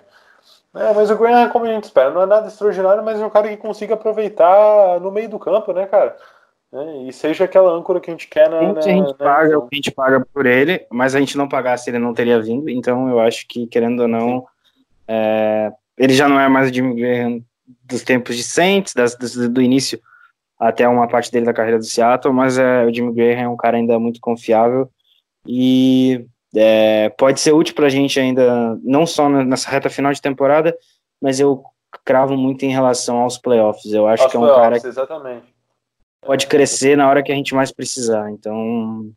Speaker 4: É, mas o Graham, como a gente espera, não é nada extraordinário, mas é um cara que consiga aproveitar no meio do campo, né, cara? É, e seja aquela âncora que a gente quer na.
Speaker 3: na a gente na, paga o que a gente paga por ele, mas a gente não pagasse, ele não teria vindo. Então eu acho que, querendo ou não, é, ele já não é mais o Jimmy Graham dos tempos de Saints, das, do, do, início até uma parte dele da carreira do Seattle, mas é, o Jimmy Graham é um cara ainda muito confiável e é, pode ser útil para a gente ainda, não só nessa reta final de temporada, mas eu cravo muito em relação aos playoffs. Eu acho que é um cara que
Speaker 4: exatamente.
Speaker 3: pode crescer na hora que a gente mais precisar. Então,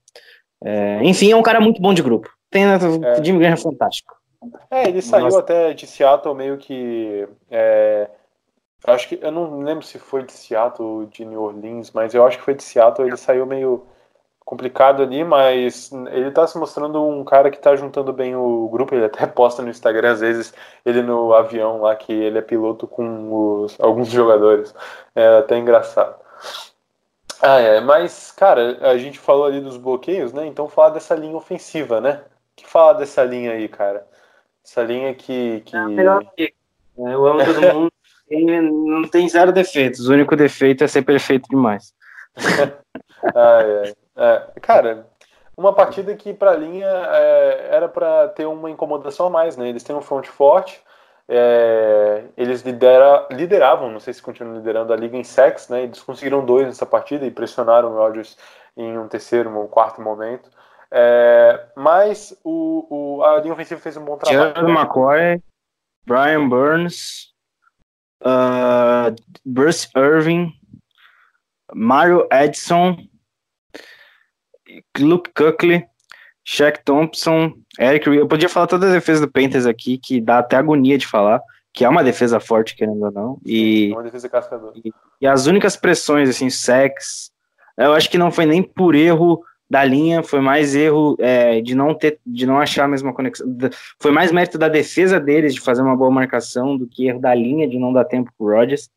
Speaker 3: é, enfim, é um cara muito bom de grupo. Tem né, o é. Jimmy Graham é fantástico.
Speaker 4: É, ele saiu Nossa. até de Seattle meio que. É, acho que eu não lembro se foi de Seattle ou de New Orleans, mas eu acho que foi de Seattle. Ele saiu meio complicado ali, mas ele tá se mostrando um cara que tá juntando bem o grupo. Ele até [LAUGHS] posta no Instagram, às vezes, ele no avião lá, que ele é piloto com os, alguns jogadores. É até engraçado. Ah, é, mas, cara, a gente falou ali dos bloqueios, né? Então falar dessa linha ofensiva, né? que fala dessa linha aí, cara? Essa linha que. que... É melhor [LAUGHS]
Speaker 3: Eu amo todo mundo. [LAUGHS] não tem zero defeitos. O único defeito é ser perfeito demais. [LAUGHS]
Speaker 4: é. É, cara, uma partida que para a linha é, era para ter uma incomodação a mais, né? Eles têm um front forte, é, eles lidera, lideravam, não sei se continuam liderando a liga em sacks, né? Eles conseguiram dois nessa partida e pressionaram o Rodgers em um terceiro, um quarto momento. É, mas o, o, a linha ofensiva fez um bom trabalho.
Speaker 3: Jared McCoy, Brian Burns, uh, Bruce Irving, Mario Edson Luke Kuckley, Shaq Thompson, Eric Eu podia falar toda a defesa do Panthers aqui, que dá até agonia de falar, que é uma defesa forte, querendo ou não. E,
Speaker 4: é uma defesa cascadora.
Speaker 3: E, e, as únicas pressões, assim, sex, eu acho que não foi nem por erro da linha, foi mais erro é, de não ter, de não achar a mesma conexão. Foi mais mérito da defesa deles de fazer uma boa marcação do que erro da linha de não dar tempo pro Rodgers.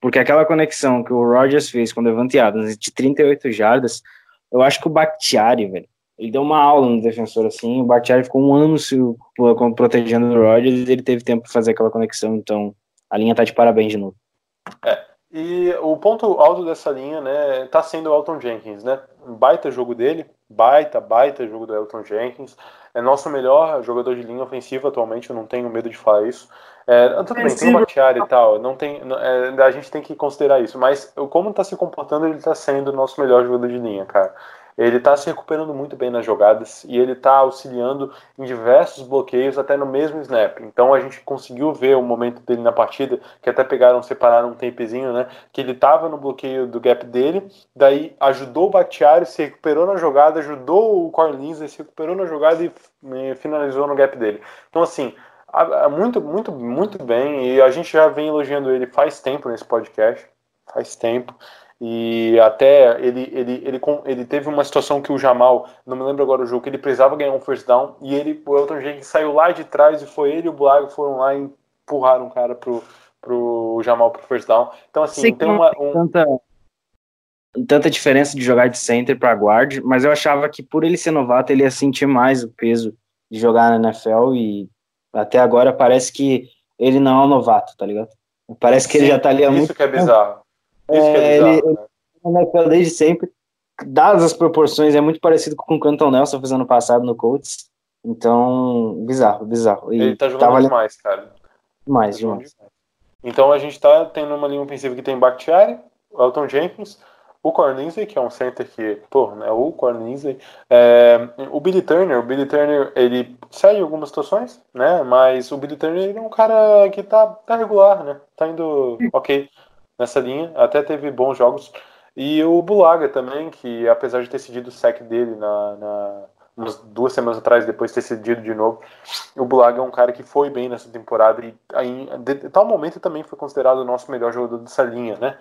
Speaker 3: Porque aquela conexão que o Rodgers fez com o Devante Adams de 38 jardas, eu acho que o Bakhtiari, velho, ele deu uma aula no defensor assim. O Bakhtiari ficou um ano se, protegendo o Rodgers ele teve tempo para fazer aquela conexão. Então, a linha tá de parabéns de novo.
Speaker 4: É, e o ponto alto dessa linha, né, tá sendo o Elton Jenkins, né? Um baita jogo dele, baita, baita jogo do Elton Jenkins. É nosso melhor jogador de linha ofensiva atualmente, eu não tenho medo de falar isso. É, tudo bem, tem o Bakhtiari e tal, não tem, é, a gente tem que considerar isso, mas como está se comportando, ele está sendo o nosso melhor jogador de linha, cara. Ele está se recuperando muito bem nas jogadas e ele está auxiliando em diversos bloqueios até no mesmo snap. Então a gente conseguiu ver o momento dele na partida, que até pegaram, separaram um tempezinho, né? Que ele estava no bloqueio do gap dele, daí ajudou o Bakhtiari, se recuperou na jogada, ajudou o Corlins, se recuperou na jogada e, e finalizou no gap dele. Então assim, muito, muito, muito bem. E a gente já vem elogiando ele faz tempo nesse podcast. Faz tempo. E até ele, ele, ele, ele teve uma situação que o Jamal, não me lembro agora o jogo, que ele precisava ganhar um first down. E ele, o Elton Jenkins saiu lá de trás e foi ele e o Blago foram lá e empurraram o cara pro, pro Jamal pro first down. Então, assim, Sei tem uma. Um...
Speaker 3: Tanta, tanta diferença de jogar de center para guard, mas eu achava que por ele ser novato, ele ia sentir mais o peso de jogar na NFL e até agora parece que ele não é um novato, tá ligado? Parece que Sim, ele já tá ali há
Speaker 4: isso
Speaker 3: muito
Speaker 4: Isso que é bizarro. Isso é, que é bizarro.
Speaker 3: Ele, né? desde sempre. Dadas as proporções, é muito parecido com o Canton Nelson fez ano passado no Colts. Então, bizarro, bizarro.
Speaker 4: E ele tá jogando demais, cara.
Speaker 3: Mais, tá demais.
Speaker 4: Então a gente tá tendo uma linha ofensiva que tem Bakhtiari, Elton Jenkins, o Corninsley, que é um center que, pô, né, o Corninsley, é, o Billy Turner, o Billy Turner, ele sai em algumas situações, né, mas o Billy Turner ele é um cara que tá, tá regular, né, tá indo ok nessa linha, até teve bons jogos, e o Bulaga também, que apesar de ter cedido o sec dele na, na umas duas semanas atrás, depois de ter cedido de novo, o Bulaga é um cara que foi bem nessa temporada e em, de, tal momento também foi considerado o nosso melhor jogador dessa linha, né,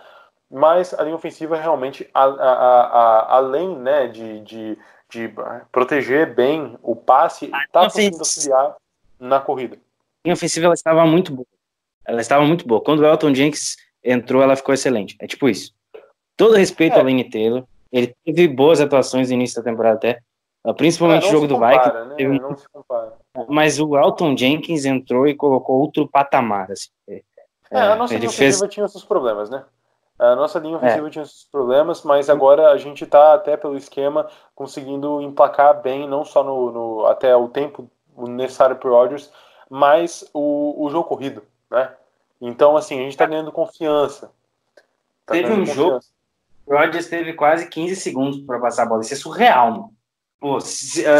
Speaker 4: mas a linha ofensiva realmente, a, a, a, além né, de, de, de, proteger bem o passe, está conseguindo auxiliar na corrida.
Speaker 3: A linha ofensiva ela estava muito boa. Ela estava muito boa. Quando o Elton Jenks entrou, ela ficou excelente. É tipo isso. Todo respeito é. ao Lane Taylor. Ele teve boas atuações no início da temporada até. Principalmente é, o jogo do compara,
Speaker 4: Vikings. Né? Não se compara.
Speaker 3: Mas o Elton Jenkins entrou e colocou outro patamar. Assim.
Speaker 4: É, a nossa ele fez... tinha seus problemas, né? A nossa linha ofensiva é. tinha esses problemas, mas agora a gente está até pelo esquema conseguindo emplacar bem, não só no, no até o tempo necessário para o Rodgers, mas o, o jogo corrido, né? Então, assim, a gente está ganhando confiança.
Speaker 3: Tá teve um confiança. jogo, o Rodgers teve quase 15 segundos para passar a bola. Isso é surreal, mano. Pô, se, a,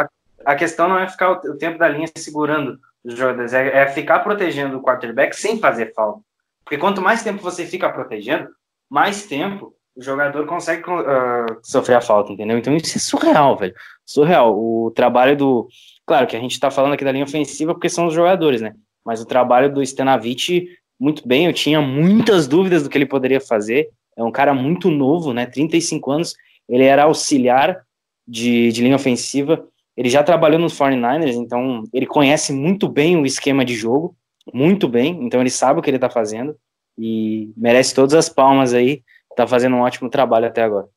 Speaker 3: a, a, questão não é ficar o, o, tempo da linha segurando os jogadores, é, é ficar protegendo o quarterback sem fazer falta. Porque quanto mais tempo você fica protegendo, mais tempo o jogador consegue uh, sofrer a falta, entendeu? Então isso é surreal, velho. Surreal. O trabalho do. Claro que a gente tá falando aqui da linha ofensiva porque são os jogadores, né? Mas o trabalho do Stenavich, muito bem. Eu tinha muitas dúvidas do que ele poderia fazer. É um cara muito novo, né? 35 anos. Ele era auxiliar de, de linha ofensiva. Ele já trabalhou nos 49ers, então ele conhece muito bem o esquema de jogo muito bem, então ele sabe o que ele está fazendo e merece todas as palmas aí. Está fazendo um ótimo trabalho até agora.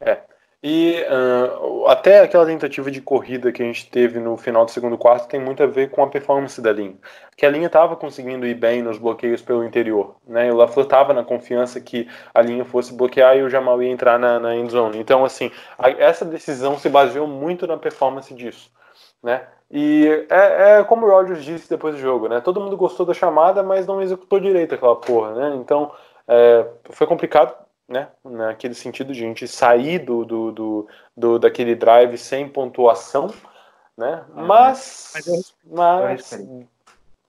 Speaker 4: É. E uh, até aquela tentativa de corrida que a gente teve no final do segundo quarto tem muito a ver com a performance da linha. Que a linha estava conseguindo ir bem nos bloqueios pelo interior. Né? O LaFleur estava na confiança que a linha fosse bloquear e o Jamal ia entrar na, na end zone. Então, assim, a, essa decisão se baseou muito na performance disso. Né? E é, é, como o Rogers disse depois do jogo, né? Todo mundo gostou da chamada, mas não executou direito aquela porra, né? Então é, foi complicado, né? Naquele sentido de a gente sair do, do, do, do daquele drive sem pontuação, né? Uhum. Mas, mas,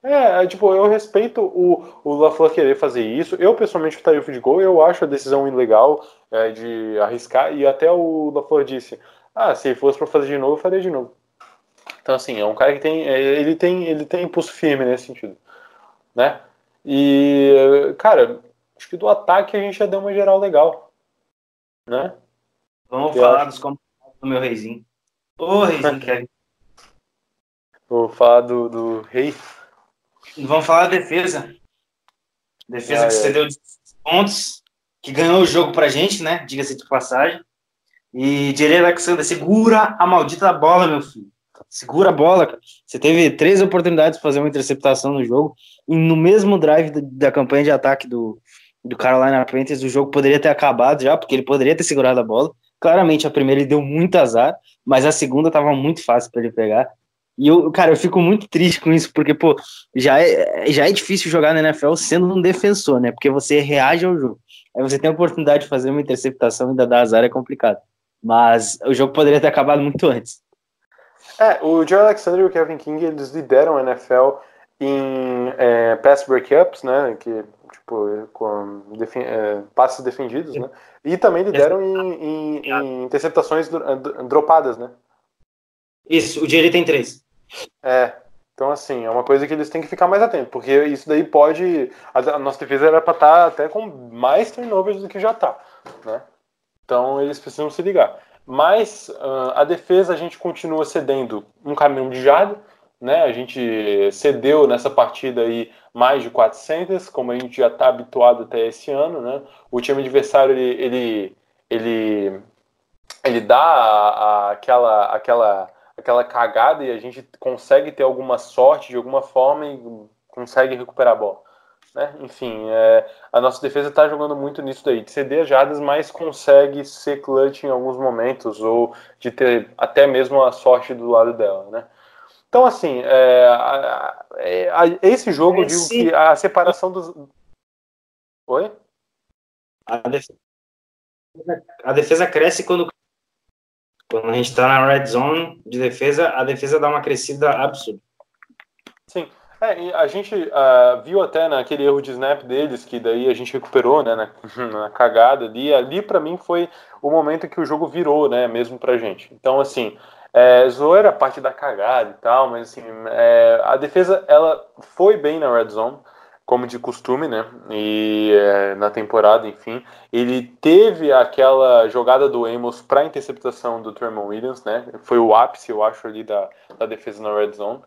Speaker 4: é, é, tipo, eu respeito o, o LaFleur querer fazer isso. Eu pessoalmente estaria o de gol. Eu acho a decisão ilegal é, de arriscar. E até o LaFleur disse: Ah, se fosse para fazer de novo, eu faria de novo. Então, assim, é um cara que tem. É, ele tem, ele tem impulso firme nesse sentido. Né? E, cara, acho que do ataque a gente já deu uma geral legal. Né?
Speaker 3: Vamos Eu falar acho... dos comentários do meu reizinho. Ô, reizinho, Kevin. [LAUGHS]
Speaker 4: Vou falar do, do rei.
Speaker 3: Vamos falar da defesa. Defesa que é. cedeu 16 pontos, que ganhou o jogo pra gente, né? Diga-se de passagem. E Jerry Alexander, segura a maldita bola, meu filho segura a bola, cara. Você teve três oportunidades de fazer uma interceptação no jogo, e no mesmo drive da, da campanha de ataque do, do Carolina Panthers, o jogo poderia ter acabado já, porque ele poderia ter segurado a bola. Claramente, a primeira ele deu muito azar, mas a segunda tava muito fácil para ele pegar. E eu, cara, eu fico muito triste com isso, porque, pô, já é, já é difícil jogar na NFL sendo um defensor, né? Porque você reage ao jogo. Aí você tem a oportunidade de fazer uma interceptação e ainda dar azar, é complicado. Mas o jogo poderia ter acabado muito antes.
Speaker 4: É, o Joe Alexander e o Kevin King, eles lideram a NFL em é, pass breakups, né, que tipo com defen é, passes defendidos, né, e também lideram em, em, em interceptações dropadas, né.
Speaker 3: Isso, o Jerry tem três.
Speaker 4: É, então assim, é uma coisa que eles têm que ficar mais atentos, porque isso daí pode, a, nossa defesa era para estar tá até com mais turnovers do que já tá, né. Então eles precisam se ligar. Mas uh, a defesa a gente continua cedendo um caminhão de jarda, né? A gente cedeu nessa partida aí mais de 400, como a gente já está habituado até esse ano, né? O time adversário ele ele ele, ele dá a, a, aquela aquela aquela cagada e a gente consegue ter alguma sorte de alguma forma e consegue recuperar a bola. Né? Enfim, é, a nossa defesa está jogando muito nisso daí, de ceder jardas, mas consegue ser clutch em alguns momentos, ou de ter até mesmo a sorte do lado dela. Né? Então, assim, é, a, é, a, esse jogo, eu digo que a separação dos. Oi?
Speaker 3: A defesa, a defesa cresce quando. Quando a gente está na red zone de defesa, a defesa dá uma crescida absurda.
Speaker 4: Sim. É, a gente uh, viu até naquele erro de snap deles, que daí a gente recuperou, né, na, [LAUGHS] na cagada ali. Ali, para mim, foi o momento que o jogo virou, né, mesmo pra gente. Então, assim, é, zoeira parte da cagada e tal, mas assim, é, a defesa ela foi bem na red zone, como de costume, né? E é, na temporada, enfim, ele teve aquela jogada do Amos para interceptação do Tremon Williams, né? Foi o ápice, eu acho, ali da, da defesa na red zone.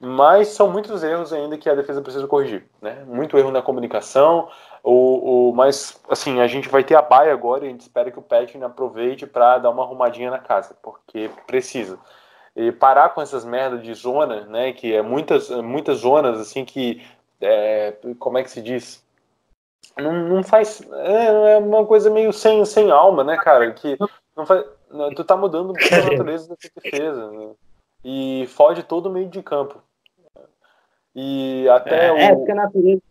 Speaker 4: Mas são muitos erros ainda que a defesa precisa corrigir, né? Muito erro na comunicação, o, o, mas, assim, a gente vai ter a baia agora e a gente espera que o Patrick aproveite para dar uma arrumadinha na casa, porque precisa. E parar com essas merdas de zona, né, que é muitas, muitas zonas, assim, que, é, como é que se diz? Não, não faz, é, é, uma coisa meio sem, sem alma, né, cara, que não faz, tu tá mudando a [LAUGHS] natureza da tua defesa, né? e fode todo o meio de campo. E até
Speaker 3: é,
Speaker 4: o...
Speaker 3: É, porque a natureza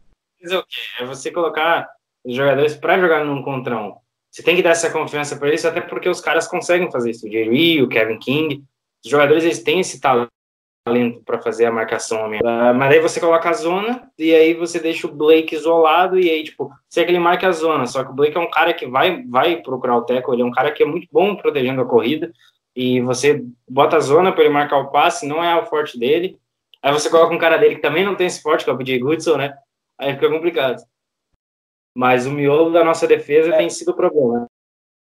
Speaker 3: é o quê? É você colocar os jogadores para jogar num contra um. Você tem que dar essa confiança para eles, até porque os caras conseguem fazer isso. O Jerry, o Kevin King, os jogadores eles têm esse talento para fazer a marcação. Uh, mas aí você coloca a zona e aí você deixa o Blake isolado e aí, tipo, você é que ele marca a zona, só que o Blake é um cara que vai, vai procurar o teco, ele é um cara que é muito bom protegendo a corrida e você bota a zona para ele marcar o passe, não é o forte dele. Aí você coloca um cara dele que também não tem esse forte, que é o BJ Goodson, né? Aí fica complicado. Mas o miolo da nossa defesa é. tem sido o problema.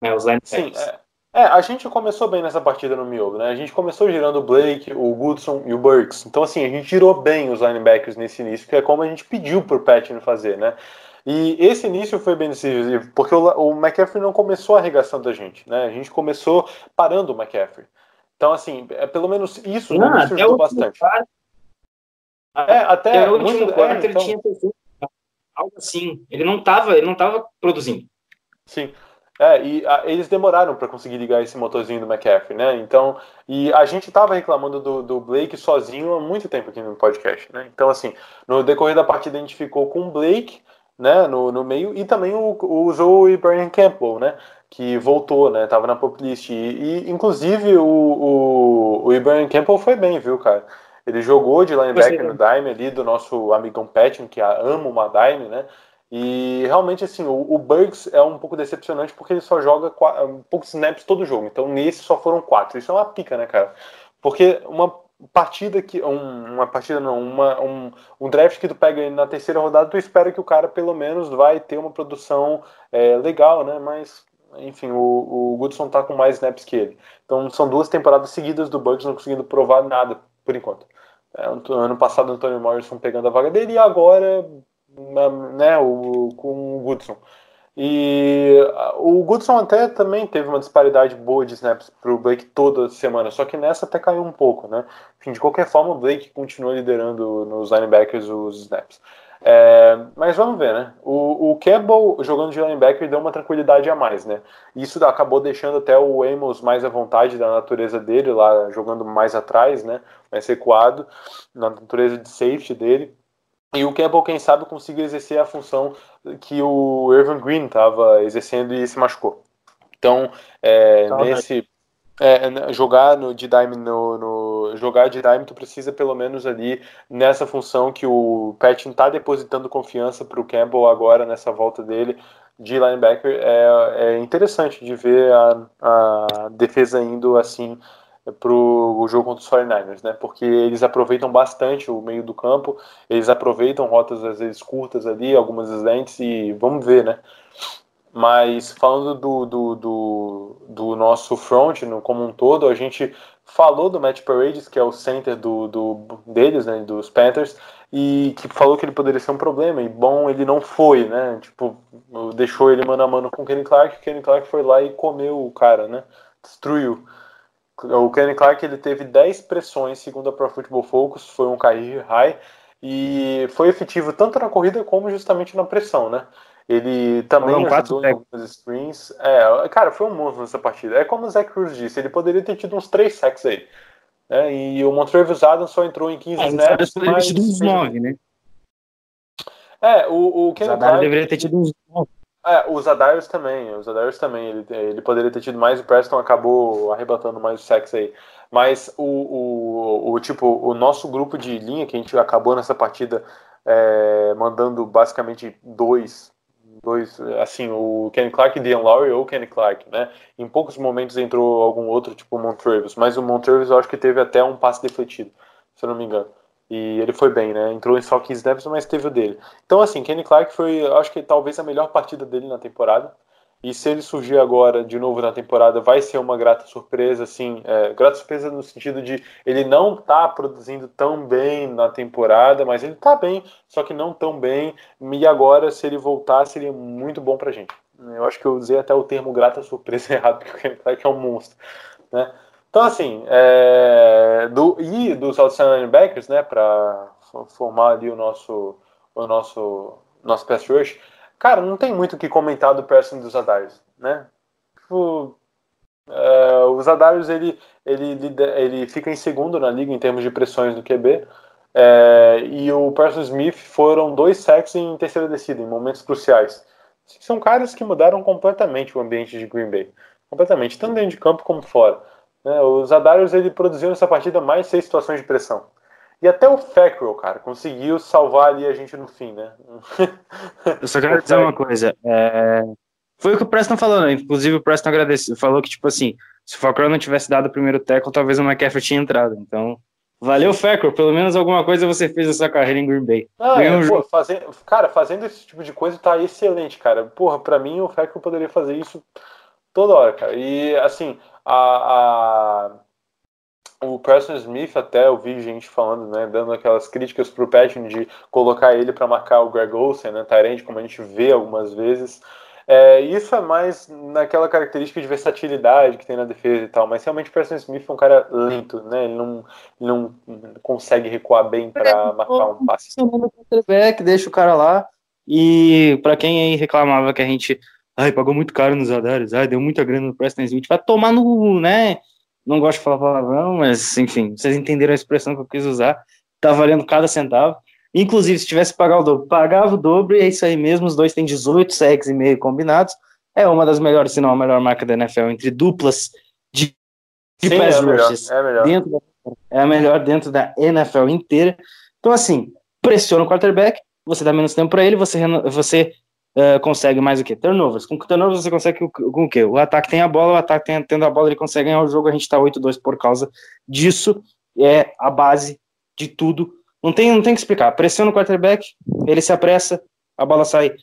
Speaker 3: Né? Os
Speaker 4: Sim, é. é. a gente começou bem nessa partida no miolo, né? A gente começou girando o Blake, o Goodson e o Burks. Então, assim, a gente girou bem os linebackers nesse início, que é como a gente pediu pro Patton fazer, né? E esse início foi bem decisivo, porque o, o McCaffrey não começou arregaçando a gente, né? A gente começou parando o McCaffrey. Então, assim, é, pelo menos isso
Speaker 3: não,
Speaker 4: nos ajudou bastante.
Speaker 3: É, até o último muito, quarto é, então... ele tinha algo assim. Ele não estava, ele não tava produzindo.
Speaker 4: Sim. É, e a, eles demoraram para conseguir ligar esse motorzinho do McCaffrey, né? Então, e a gente estava reclamando do, do Blake sozinho há muito tempo aqui no podcast, né? Então, assim, no decorrer da partida a gente ficou com o Blake, né, no, no meio, e também o, o Ibrahim Campbell, né? Que voltou, né? Tava na pop list. E, e inclusive o, o, o Ibrahim Campbell foi bem, viu, cara? Ele jogou de linebacker no dime ali, do nosso amigão Patton, que ama uma dime, né? E realmente, assim, o, o Bugs é um pouco decepcionante porque ele só joga um poucos snaps todo jogo. Então, nesse só foram quatro. Isso é uma pica, né, cara? Porque uma partida que. Um, uma partida não, uma, um, um draft que tu pega na terceira rodada, tu espera que o cara pelo menos vai ter uma produção é, legal, né? Mas, enfim, o, o Goodson tá com mais snaps que ele. Então são duas temporadas seguidas do Bugs não conseguindo provar nada por enquanto. É, ano passado o Anthony Morrison pegando a vaga dele e agora né, o, com o Goodson. E o Goodson até também teve uma disparidade boa de snaps para o Blake toda semana, só que nessa até caiu um pouco, né? Enfim, de qualquer forma, o Blake continua liderando nos linebackers os snaps. É, mas vamos ver, né? O, o Campbell jogando de linebacker deu uma tranquilidade a mais, né? Isso acabou deixando até o Amos mais à vontade da natureza dele, lá jogando mais atrás, né? Mais recuado, na natureza de safety dele. E o Campbell, quem sabe, consiga exercer a função que o Irving Green estava exercendo e se machucou. Então, é, nesse é, jogar no de dime no, no, jogar de dime tu precisa pelo menos ali nessa função que o Patton está depositando confiança para o Campbell agora nessa volta dele de linebacker é, é interessante de ver a, a defesa indo assim para o jogo contra os 49ers, né? Porque eles aproveitam bastante o meio do campo, eles aproveitam rotas às vezes curtas ali, algumas lentes e vamos ver, né? Mas falando do, do, do, do, nosso front no, como um todo, a gente falou do Matt Paredes, que é o center do, do, deles, né, dos Panthers, e que falou que ele poderia ser um problema, e bom, ele não foi, né? Tipo, deixou ele mano a mano com o Kenny Clark, o Kenny Clark foi lá e comeu o cara, né? Destruiu. O Kenny Clark ele teve 10 pressões, segundo a Pro Football Focus, foi um career high, e foi efetivo tanto na corrida como justamente na pressão, né? Ele também Foram ajudou em algumas screens. É, cara, foi um monstro nessa partida. É como o Zach Cruz disse, ele poderia ter tido uns 3 sacks aí. Né? E o Montrevis Adams só entrou em 15 é, snaps.
Speaker 3: Poderia ter tido uns 9, né?
Speaker 4: É, o, o Ken
Speaker 3: Clark... deveria ter tido uns 9.
Speaker 4: É, os Adarius também, os Adarius também, ele, ele poderia ter tido mais, o Preston acabou arrebatando mais o sexo aí. Mas o, o, o, tipo, o nosso grupo de linha, que a gente acabou nessa partida é, mandando basicamente dois, dois, assim, o Kenny Clark e Dean Lowry ou Kenny Clark, né? Em poucos momentos entrou algum outro, tipo o Montravis, mas o Montravis eu acho que teve até um passe defletido, se eu não me engano. E ele foi bem, né? Entrou em só 15 snaps, mas teve o dele. Então, assim, Kenny Clark foi, acho que talvez a melhor partida dele na temporada. E se ele surgir agora de novo na temporada, vai ser uma grata surpresa, assim, é, grata surpresa no sentido de ele não tá produzindo tão bem na temporada, mas ele tá bem, só que não tão bem. E agora, se ele voltar, seria muito bom pra gente. Eu acho que eu usei até o termo grata surpresa [LAUGHS] errado, porque o Clark é um monstro, né? Então, assim, é, do, e dos outside linebackers, né, para formar ali o nosso, o nosso, nosso pass rush, cara, não tem muito o que comentar do person dos Adarius, né? Tipo, é, os Adarius, ele, ele, ele fica em segundo na liga em termos de pressões do QB, é, e o Person Smith foram dois sacks em terceira descida, em momentos cruciais. São caras que mudaram completamente o ambiente de Green Bay. Completamente, tanto dentro de campo como fora. Né? Os Adarius ele produziu nessa partida mais seis situações de pressão. E até o Fackrell, cara, conseguiu salvar ali a gente no fim, né?
Speaker 3: Eu só quero dizer uma coisa. É... Foi o que o Preston falou, né? Inclusive o Preston agradeceu. Falou que, tipo assim, se o Fackrell não tivesse dado o primeiro tackle, talvez o McCaffrey tinha entrado. Então, valeu, Fackrell. Pelo menos alguma coisa você fez na sua carreira em Green Bay.
Speaker 4: Ah, é, um pô, fazendo, cara, fazendo esse tipo de coisa tá excelente, cara. Porra, pra mim o Fackrell poderia fazer isso toda hora, cara. E, assim, a, a, o Preston Smith, até eu vi gente falando, né, dando aquelas críticas pro Patton de colocar ele para marcar o Greg Olsen, né, Tyrande, como a gente vê algumas vezes. É, isso é mais naquela característica de versatilidade que tem na defesa e tal, mas realmente o Preston Smith é um cara lento, né? Ele não, não consegue recuar bem para é, marcar um passe.
Speaker 3: Deixa o cara lá. E para quem aí reclamava que a gente ai, pagou muito caro nos Adares, ai, deu muita grana no Preston Smith, vai tomar no, né, não gosto de falar palavrão, mas, enfim, vocês entenderam a expressão que eu quis usar, tá valendo cada centavo, inclusive, se tivesse que pagar o dobro, pagava o dobro, e é isso aí mesmo, os dois têm 18 sacks e meio combinados, é uma das melhores, se não a melhor marca da NFL, entre duplas de, de Sim, pass é rushes, melhor, é, melhor. Dentro da, é a melhor dentro da NFL inteira, então, assim, pressiona o quarterback, você dá menos tempo para ele, você, você uh, consegue mais o que? Turnovers. Com turnovers você consegue com, o quê? O ataque tem a bola, o ataque tem, tendo a bola, ele consegue ganhar o jogo, a gente tá 8-2 por causa disso. É a base de tudo. Não tem, não tem que explicar. Pressiona o quarterback, ele se apressa, a bola sai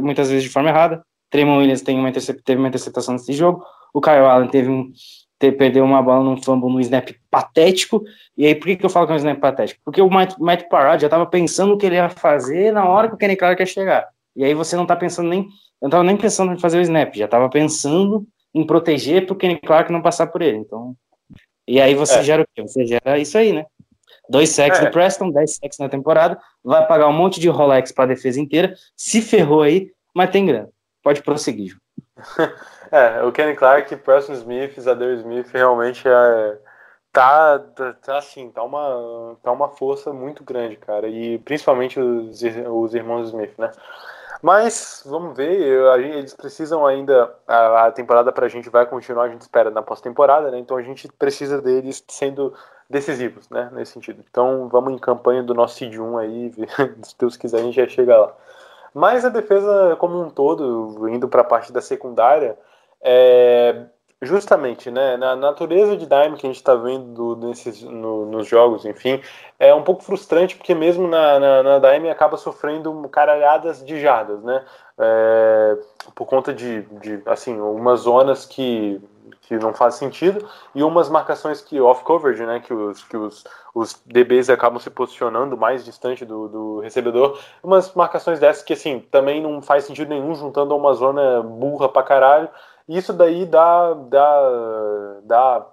Speaker 3: muitas vezes de forma errada. Tremon Williams tem uma teve uma interceptação nesse jogo. O Kyle Allen teve um, teve, perdeu uma bola num fumble no snap patético. E aí, por que, que eu falo que é um snap patético? Porque o Matt, Matt Parrott já estava pensando o que ele ia fazer na hora que o Kenny Clark ia chegar. E aí você não tá pensando nem. Eu não tava nem pensando em fazer o snap, já tava pensando em proteger pro Kenny Clark não passar por ele. Então. E aí você é. gera o quê? Você gera isso aí, né? Dois sacks é. do Preston, dez sacks na temporada, vai pagar um monte de Rolex pra defesa inteira, se ferrou aí, mas tem grana. Pode prosseguir. [LAUGHS]
Speaker 4: É, o Kenny Clark, Preston Smith, Zadar Smith realmente é, tá, tá, tá, assim, tá uma, tá uma força muito grande, cara. E principalmente os, os irmãos Smith, né? Mas vamos ver, eles precisam ainda. A, a temporada pra gente vai continuar, a gente espera na pós-temporada, né? Então a gente precisa deles sendo decisivos, né? Nesse sentido. Então vamos em campanha do nosso Seed 1 aí, [LAUGHS] se Deus quiser a gente já chega lá. Mas a defesa como um todo, indo para a parte da secundária, é, Justamente, né? Na natureza de Dime que a gente está vendo nesses, no, nos jogos, enfim, é um pouco frustrante porque mesmo na, na, na Dime acaba sofrendo caralhadas de jardas, né? É, por conta de, de, assim, umas zonas que, que não faz sentido e umas marcações que off-coverage, né? Que os, que os, os DBs acabam se posicionando mais distante do, do recebedor. Umas marcações dessas que, assim, também não faz sentido nenhum juntando a uma zona burra pra caralho isso daí dá, dá, dá,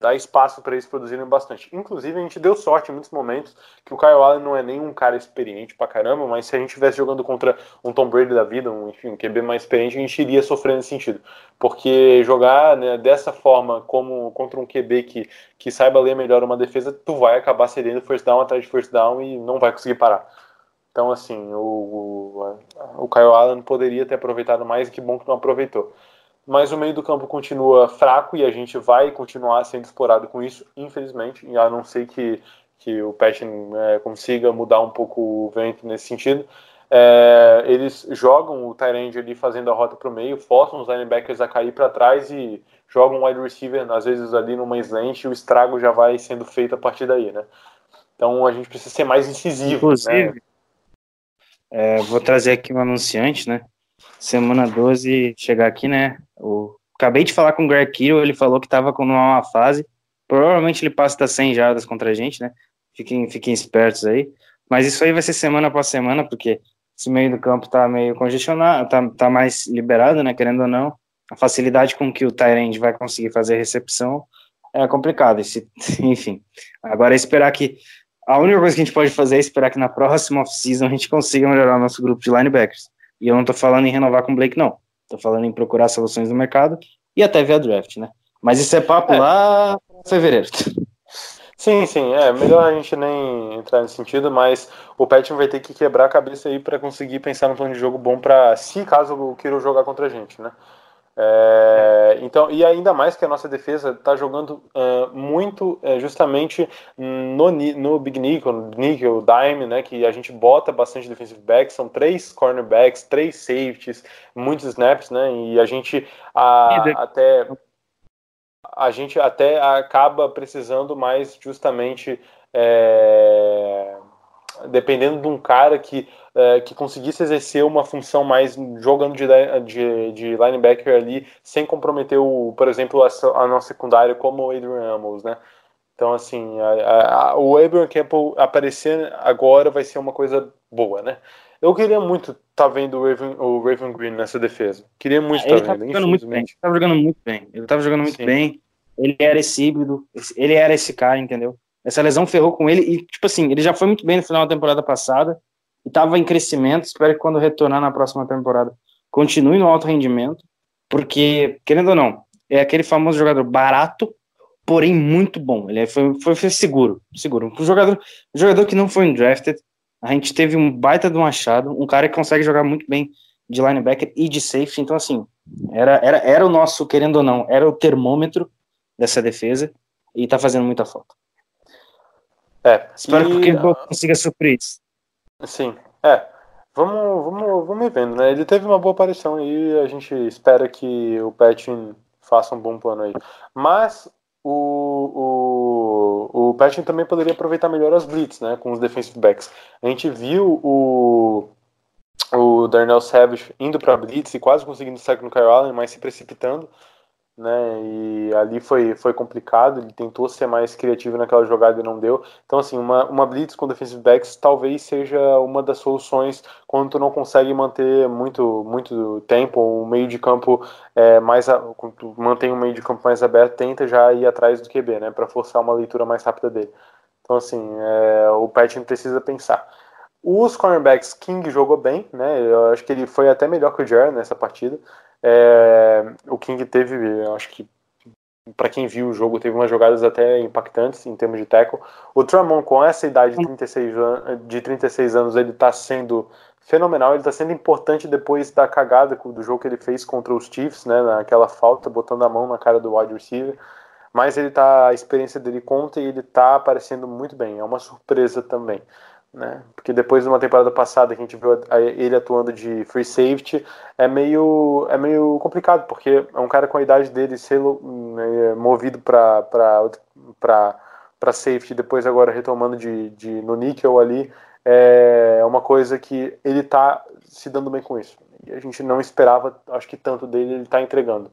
Speaker 4: dá espaço para eles produzirem bastante. Inclusive, a gente deu sorte em muitos momentos que o Kyle Allen não é nem um cara experiente pra caramba, mas se a gente estivesse jogando contra um Tom Brady da vida, um, enfim, um QB mais experiente, a gente iria sofrer nesse sentido. Porque jogar né, dessa forma, como contra um QB que, que saiba ler melhor uma defesa, tu vai acabar cedendo first down atrás de first down e não vai conseguir parar. Então, assim, o, o, o Kyle Allen poderia ter aproveitado mais, que bom que não aproveitou mas o meio do campo continua fraco e a gente vai continuar sendo explorado com isso, infelizmente, a não ser que, que o Patton é, consiga mudar um pouco o vento nesse sentido. É, eles jogam o Tyrande ali fazendo a rota para o meio, forçam os linebackers a cair para trás e jogam o wide receiver, às vezes ali numa slant, e o estrago já vai sendo feito a partir daí, né? Então a gente precisa ser mais incisivo. Inclusive,
Speaker 3: né? é, vou trazer aqui um anunciante, né? semana 12 chegar aqui, né? O... Acabei de falar com o Greg Kittle, ele falou que estava com uma fase. Provavelmente ele passa das 100 jardas contra a gente, né? Fiquem, fiquem espertos aí. Mas isso aí vai ser semana após semana, porque esse meio do campo tá meio congestionado, tá, tá mais liberado, né? Querendo ou não. A facilidade com que o Tyrande vai conseguir fazer a recepção é complicado. Esse, [LAUGHS] enfim, agora é esperar que. A única coisa que a gente pode fazer é esperar que na próxima off-season a gente consiga melhorar o nosso grupo de linebackers. E eu não estou falando em renovar com o Blake, não. Estou falando em procurar soluções no mercado e até ver a draft, né? Mas isso é papo é. lá em fevereiro. [LAUGHS]
Speaker 4: Sim, sim, é melhor a gente nem entrar nesse sentido, mas o Patton vai ter que quebrar a cabeça aí para conseguir pensar num plano de jogo bom para se caso o Kiro jogar contra a gente, né? É, então, e ainda mais que a nossa defesa está jogando uh, muito uh, justamente no, no Big Nickel, Nickel, Dime, né, que a gente bota bastante defensive backs, são três cornerbacks, três safeties, muitos snaps, né, e a gente a, até a gente até acaba precisando mais justamente é, dependendo de um cara que, é, que conseguisse exercer uma função mais jogando de, de, de, linebacker ali, sem comprometer, o, por exemplo, a, a nossa secundária, como o Adrian Amos, né? Então, assim, a, a, o Abraham Campbell aparecer agora vai ser uma coisa boa, né? Eu queria muito estar tá vendo o Raven, o Raven Green nessa defesa. Queria muito estar
Speaker 3: tá vendo. Jogando muito bem. Ele tava jogando muito bem. Ele tava jogando muito Sim. bem. Ele era esse híbrido. Ele era esse cara, entendeu? Essa lesão ferrou com ele e, tipo assim, ele já foi muito bem no final da temporada passada e estava em crescimento. Espero que quando retornar na próxima temporada continue no alto rendimento, porque, querendo ou não, é aquele famoso jogador barato, porém muito bom. Ele foi, foi, foi seguro, seguro. Um jogador, um jogador que não foi drafted, a gente teve um baita de um achado, um cara que consegue jogar muito bem de linebacker e de safety, então assim, era, era, era o nosso, querendo ou não, era o termômetro dessa defesa e tá fazendo muita falta.
Speaker 4: É.
Speaker 3: Espero e... que ele consiga suprir isso.
Speaker 4: Sim, é. Vamos, vamos, vamos vendo, né? Ele teve uma boa aparição aí, a gente espera que o Patton faça um bom plano aí. Mas o, o, o Patton também poderia aproveitar melhor as blitz, né? Com os defensive backs. A gente viu o, o Darnell Savage indo para blitz e quase conseguindo sair no Kyle Allen, mas se precipitando né? E ali foi, foi complicado. Ele tentou ser mais criativo naquela jogada e não deu. Então, assim, uma, uma blitz com defensive backs talvez seja uma das soluções quando tu não consegue manter muito, muito tempo. O meio de campo é, mais. Quando tu mantém o meio de campo mais aberto, tenta já ir atrás do QB, né? Para forçar uma leitura mais rápida dele. Então, assim, é, o Patton precisa pensar. Os cornerbacks, King jogou bem, né? Eu acho que ele foi até melhor que o Jared nessa partida. É, o King teve, acho que para quem viu o jogo, teve umas jogadas até impactantes em termos de tackle. O Tramon, com essa idade de 36, an de 36 anos, ele está sendo fenomenal, ele está sendo importante depois da cagada do jogo que ele fez contra os Chiefs, né, naquela falta, botando a mão na cara do wide receiver. Mas ele tá, a experiência dele conta e ele está aparecendo muito bem, é uma surpresa também né? Porque depois de uma temporada passada que a gente viu ele atuando de free safety, é meio é meio complicado, porque é um cara com a idade dele ser né, movido para safety, depois agora retomando de, de no níquel ali, é uma coisa que ele tá se dando bem com isso. E a gente não esperava, acho que tanto dele, ele tá entregando.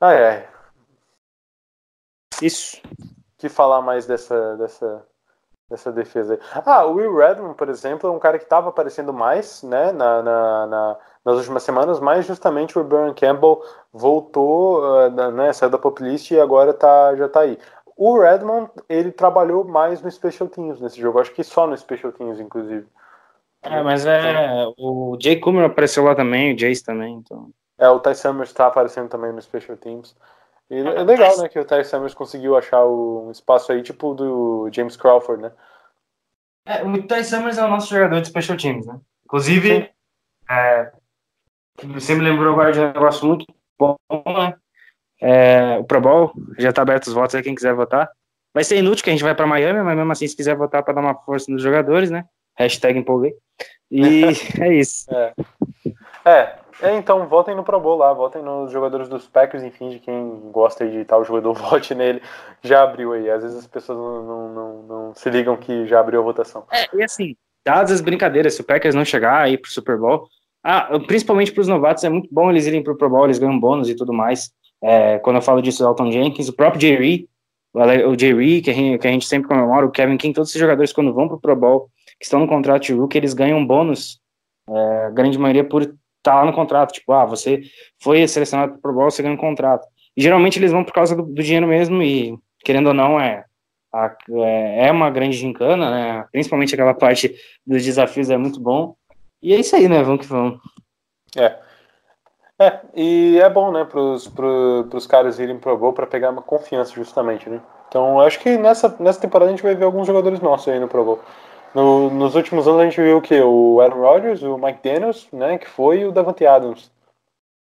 Speaker 4: Ah, é.
Speaker 3: Isso.
Speaker 4: que falar mais dessa dessa dessa defesa aí. Ah, o Will Redmond, por exemplo, é um cara que estava aparecendo mais né, na, na, na, nas últimas semanas, mas justamente o Brian Campbell voltou, uh, né, saiu da pop list e agora tá, já está aí. O Redmond, ele trabalhou mais no Special Teams nesse jogo, acho que só no Special Teams, inclusive.
Speaker 3: É, mas é. O Jay Coomer apareceu lá também, o Jace também, então.
Speaker 4: É, o Ty Summers está aparecendo também no Special Teams. E é legal, né, que o Ty Summers conseguiu achar um espaço aí, tipo do James Crawford, né?
Speaker 3: É, o Ty Summers é o nosso jogador de special teams, né? Inclusive, é, você me lembrou agora de um negócio muito bom, né? É, o Pro Bowl, já tá aberto os votos aí, quem quiser votar. Vai ser inútil que a gente vai para Miami, mas mesmo assim, se quiser votar para dar uma força nos jogadores, né? Hashtag empolguei. E [LAUGHS] é isso.
Speaker 4: É. é. É, então, votem no Pro Bowl lá, votem nos jogadores dos Packers, enfim, de quem gosta de tal jogador, [LAUGHS] vote nele. Já abriu aí. Às vezes as pessoas não, não, não, não se ligam que já abriu a votação.
Speaker 3: É, e assim, dadas as brincadeiras, se o Packers não chegar aí pro Super Bowl, ah, principalmente para os novatos, é muito bom eles irem pro Pro Bowl, eles ganham bônus e tudo mais. É, quando eu falo disso, o Alton Jenkins, o próprio Jerry, o Jerry, que a, gente, a sempre comemora, o Kevin King, todos esses jogadores, quando vão pro Pro Bowl, que estão no contrato de rookie, eles ganham bônus, é, grande maioria por tá lá no contrato, tipo, ah, você foi selecionado Pro Bowl, você ganha um contrato. E geralmente eles vão por causa do, do dinheiro mesmo e, querendo ou não, é, a, é, é, uma grande gincana, né? Principalmente aquela [LAUGHS] parte dos desafios é muito bom. E é isso aí, né? Vamos que vamos.
Speaker 4: É. É, e é bom, né, pros, pro, pros caras irem pro Bowl para pegar uma confiança, justamente, né? Então, acho que nessa, nessa temporada a gente vai ver alguns jogadores nossos aí no Pro Bowl. No, nos últimos anos a gente viu o que? O Aaron Rodgers, o Mike Daniels, né? Que foi e o Davante Adams.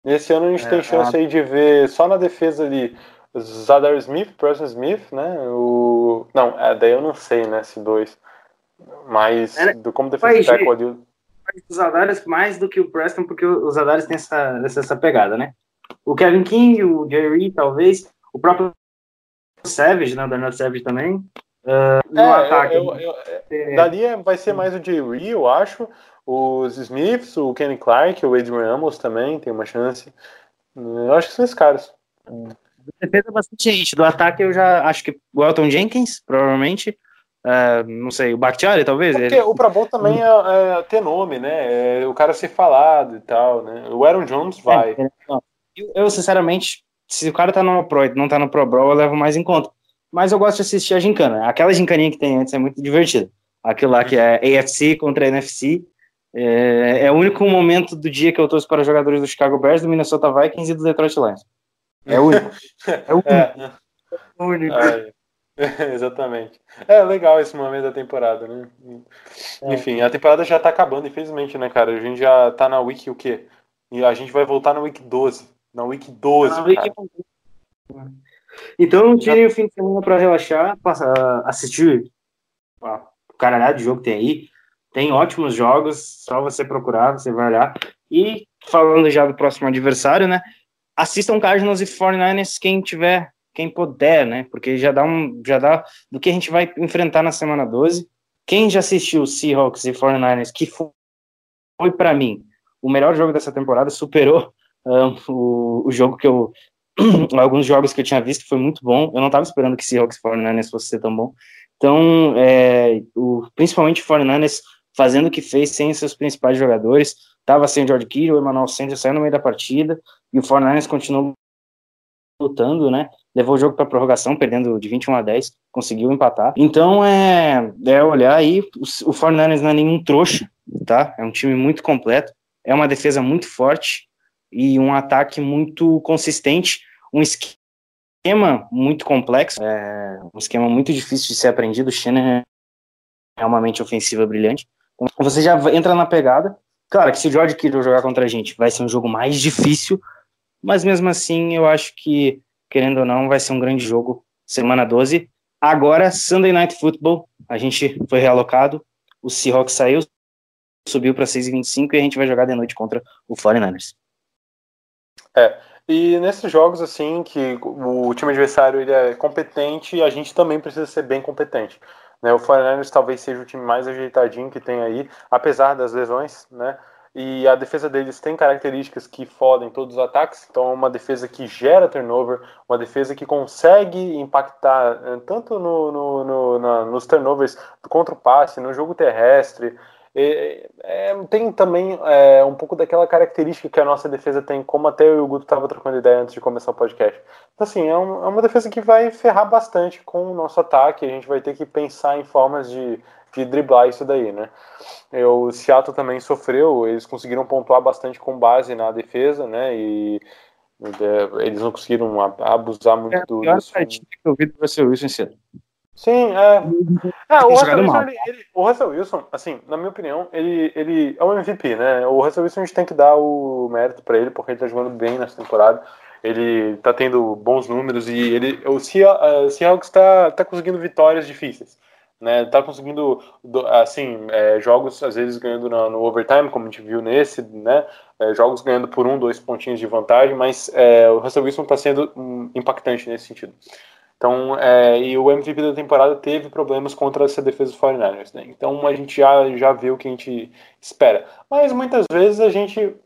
Speaker 4: Nesse ano a gente é, tem chance aí de ver só na defesa ali Zadar Smith, Preston Smith, né? O... Não, é, daí eu não sei, né? Se dois. Mas é, do, como defesa tackle ali.
Speaker 3: Os Zadares mais do que o Preston, porque os Zadares têm essa, essa pegada, né? O Kevin King, o Jerry, talvez, o próprio Savage, né? O Daniel Savage também.
Speaker 4: Uh, no é, ataque. Eu, eu, é. Dali é, vai ser mais o Jerry, eu acho. Os Smiths, o Kenny Clark, o Adrian Amos também tem uma chance. Eu acho que são esses caras.
Speaker 3: Defesa bastante gente. Do ataque eu já acho que o Elton Jenkins, provavelmente. Uh, não sei, o Bakhtiari, talvez?
Speaker 4: É porque ele... o Pro Bowl também é, é, ter nome, né? É o cara ser falado e tal, né? O Aaron Jones vai.
Speaker 3: eu, eu, sinceramente, se o cara tá no Pro não tá no Pro Bowl, eu levo mais em conta mas eu gosto de assistir a gincana. Aquela gincaninha que tem antes é muito divertida. Aquilo lá que é AFC contra NFC. É, é, o único momento do dia que eu torço para jogadores do Chicago Bears, do Minnesota Vikings e do Detroit Lions. É o único. É o único. [LAUGHS] É.
Speaker 4: O único. É, [LAUGHS] exatamente. É legal esse momento da temporada, né? É. Enfim, a temporada já tá acabando, infelizmente, né, cara? A gente já tá na week o quê? E a gente vai voltar na week 12. Na week 12. Na week...
Speaker 3: Então tirem o fim de semana para relaxar, passar, assistir a caralhada de jogo que tem aí. Tem ótimos jogos, só você procurar, você vai olhar. E falando já do próximo adversário, né? Assistam Cardinals e 49ers quem tiver, quem puder, né? Porque já dá um, já dá do que a gente vai enfrentar na semana 12. Quem já assistiu Seahawks e 49ers, que foi, foi para mim o melhor jogo dessa temporada, superou um, o, o jogo que eu [CLEARS THROAT] alguns jogos que eu tinha visto foi muito bom. Eu não estava esperando que Seahawks 49ers fosse ser tão bom. Então, é, o, principalmente o 49ers fazendo o que fez sem seus principais jogadores. Tava sem o George Kittle, o Emmanuel Sanders saiu no meio da partida e o 49ers continuou lutando, né? Levou o jogo para prorrogação, perdendo de 21 a 10, conseguiu empatar. Então, é, é olhar aí, o, o 49ers não é nenhum trouxa, tá? É um time muito completo, é uma defesa muito forte e um ataque muito consistente um esquema muito complexo, é um esquema muito difícil de ser aprendido. O Shannon é uma mente ofensiva brilhante. Você já entra na pegada. Claro que se o George Kittle jogar contra a gente, vai ser um jogo mais difícil, mas mesmo assim eu acho que, querendo ou não, vai ser um grande jogo. Semana 12. Agora, Sunday Night Football, a gente foi realocado, o Seahawks saiu, subiu para 6,25 e a gente vai jogar de noite contra o 49ers.
Speaker 4: É, e nesses jogos, assim, que o time adversário ele é competente, a gente também precisa ser bem competente. Né? O 49ers talvez seja o time mais ajeitadinho que tem aí, apesar das lesões, né? E a defesa deles tem características que fodem todos os ataques, então é uma defesa que gera turnover, uma defesa que consegue impactar eh, tanto no, no, no na, nos turnovers contra o passe, no jogo terrestre, é, é, tem também é, um pouco daquela característica que a nossa defesa tem, como até eu e o Guto estava trocando ideia antes de começar o podcast. Então, assim, é, um, é, uma defesa que vai ferrar bastante com o nosso ataque, a gente vai ter que pensar em formas de, de driblar isso daí, né? Eu, o Seattle também sofreu, eles conseguiram pontuar bastante com base na defesa, né? E é, eles não conseguiram abusar muito é, do.
Speaker 3: É a pior partida que eu vi do Russell Wilson cedo.
Speaker 4: Sim, é. é o, Russell Wilson, ele, ele, o Russell Wilson, assim, na minha opinião, ele, ele é um MVP, né? O Russell Wilson a gente tem que dar o mérito para ele, porque ele tá jogando bem nessa temporada. Ele tá tendo bons números e ele, o Seahawks tá, tá conseguindo vitórias difíceis. Né, tá conseguindo, assim, é, jogos às vezes ganhando no, no, overtime, como a gente viu nesse, né, é, jogos ganhando por um, dois pontinhos de vantagem, mas é, o Russell Wilson está sendo um, impactante nesse sentido. Então, é, e o MVP da temporada teve problemas contra essa defesa dos 49ers, né? Então a gente já, já viu o que a gente espera. Mas muitas vezes a gente,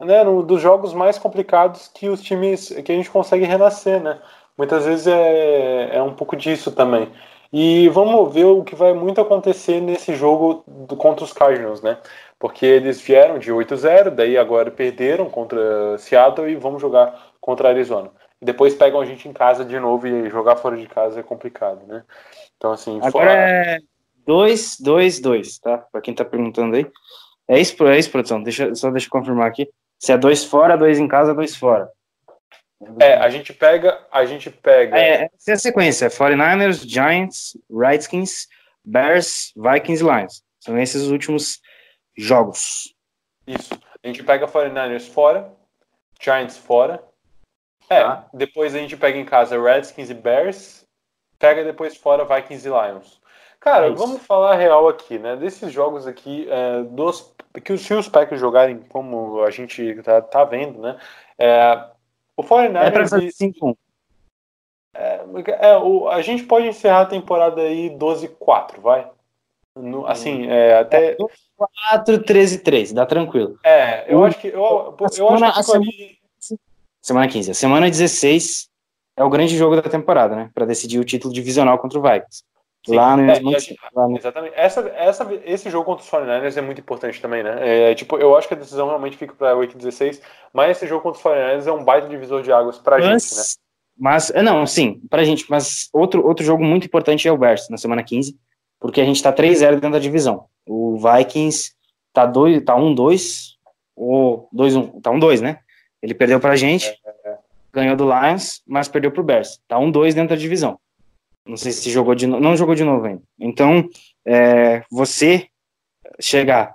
Speaker 4: né, no, dos jogos mais complicados que os times, que a gente consegue renascer, né? Muitas vezes é, é um pouco disso também. E vamos ver o que vai muito acontecer nesse jogo do, contra os Cardinals, né? Porque eles vieram de 8-0, daí agora perderam contra Seattle e vamos jogar contra Arizona e depois pegam a gente em casa de novo e jogar fora de casa é complicado, né? Então, assim.
Speaker 3: Agora fora... é 2, 2, 2, tá? Pra quem tá perguntando aí. É isso, é isso, produção. Deixa, só deixa eu confirmar aqui. Se é dois fora, dois em casa, dois fora.
Speaker 4: É, a gente pega. A gente pega.
Speaker 3: É, essa é a sequência: 49ers, Giants, Redskins, Bears, Vikings e Lions. São esses os últimos jogos.
Speaker 4: Isso. A gente pega 49ers fora, Giants fora, é, tá? depois a gente pega em casa Redskins e Bears, pega depois fora Vikings e Lions. Cara, é vamos falar real aqui, né? Desses jogos aqui, é, dos, que se os Packers jogarem como a gente tá, tá vendo, né? É, o 49ers... É pra fazer 5 é, é, o, a gente pode encerrar a temporada aí 12-4, vai? No, assim, é, até...
Speaker 3: 4, 13 3, dá tranquilo.
Speaker 4: É, eu acho que... Eu, eu, eu acho que ali
Speaker 3: Semana 15. A semana 16 é o grande jogo da temporada, né? Para decidir o título divisional contra o Vikings.
Speaker 4: Sim, lá no, é, no... Exatamente. Essa, essa, esse jogo contra os 49ers é muito importante também, né? É, tipo, eu acho que a decisão realmente fica para Week 16, mas esse jogo contra os 49ers é um baita divisor de águas pra mas, gente, né?
Speaker 3: Mas, é, não, sim, pra gente. Mas outro, outro jogo muito importante é o Bears, na semana 15, porque a gente tá 3-0 dentro da divisão. O Vikings tá 1-2, tá 1-2, ou 2-1, tá 1-2, né? Ele perdeu pra gente, é, é. ganhou do Lions, mas perdeu pro Bears. Tá um dois dentro da divisão. Não sei se jogou de novo. Não jogou de novo ainda. Então, é, você chegar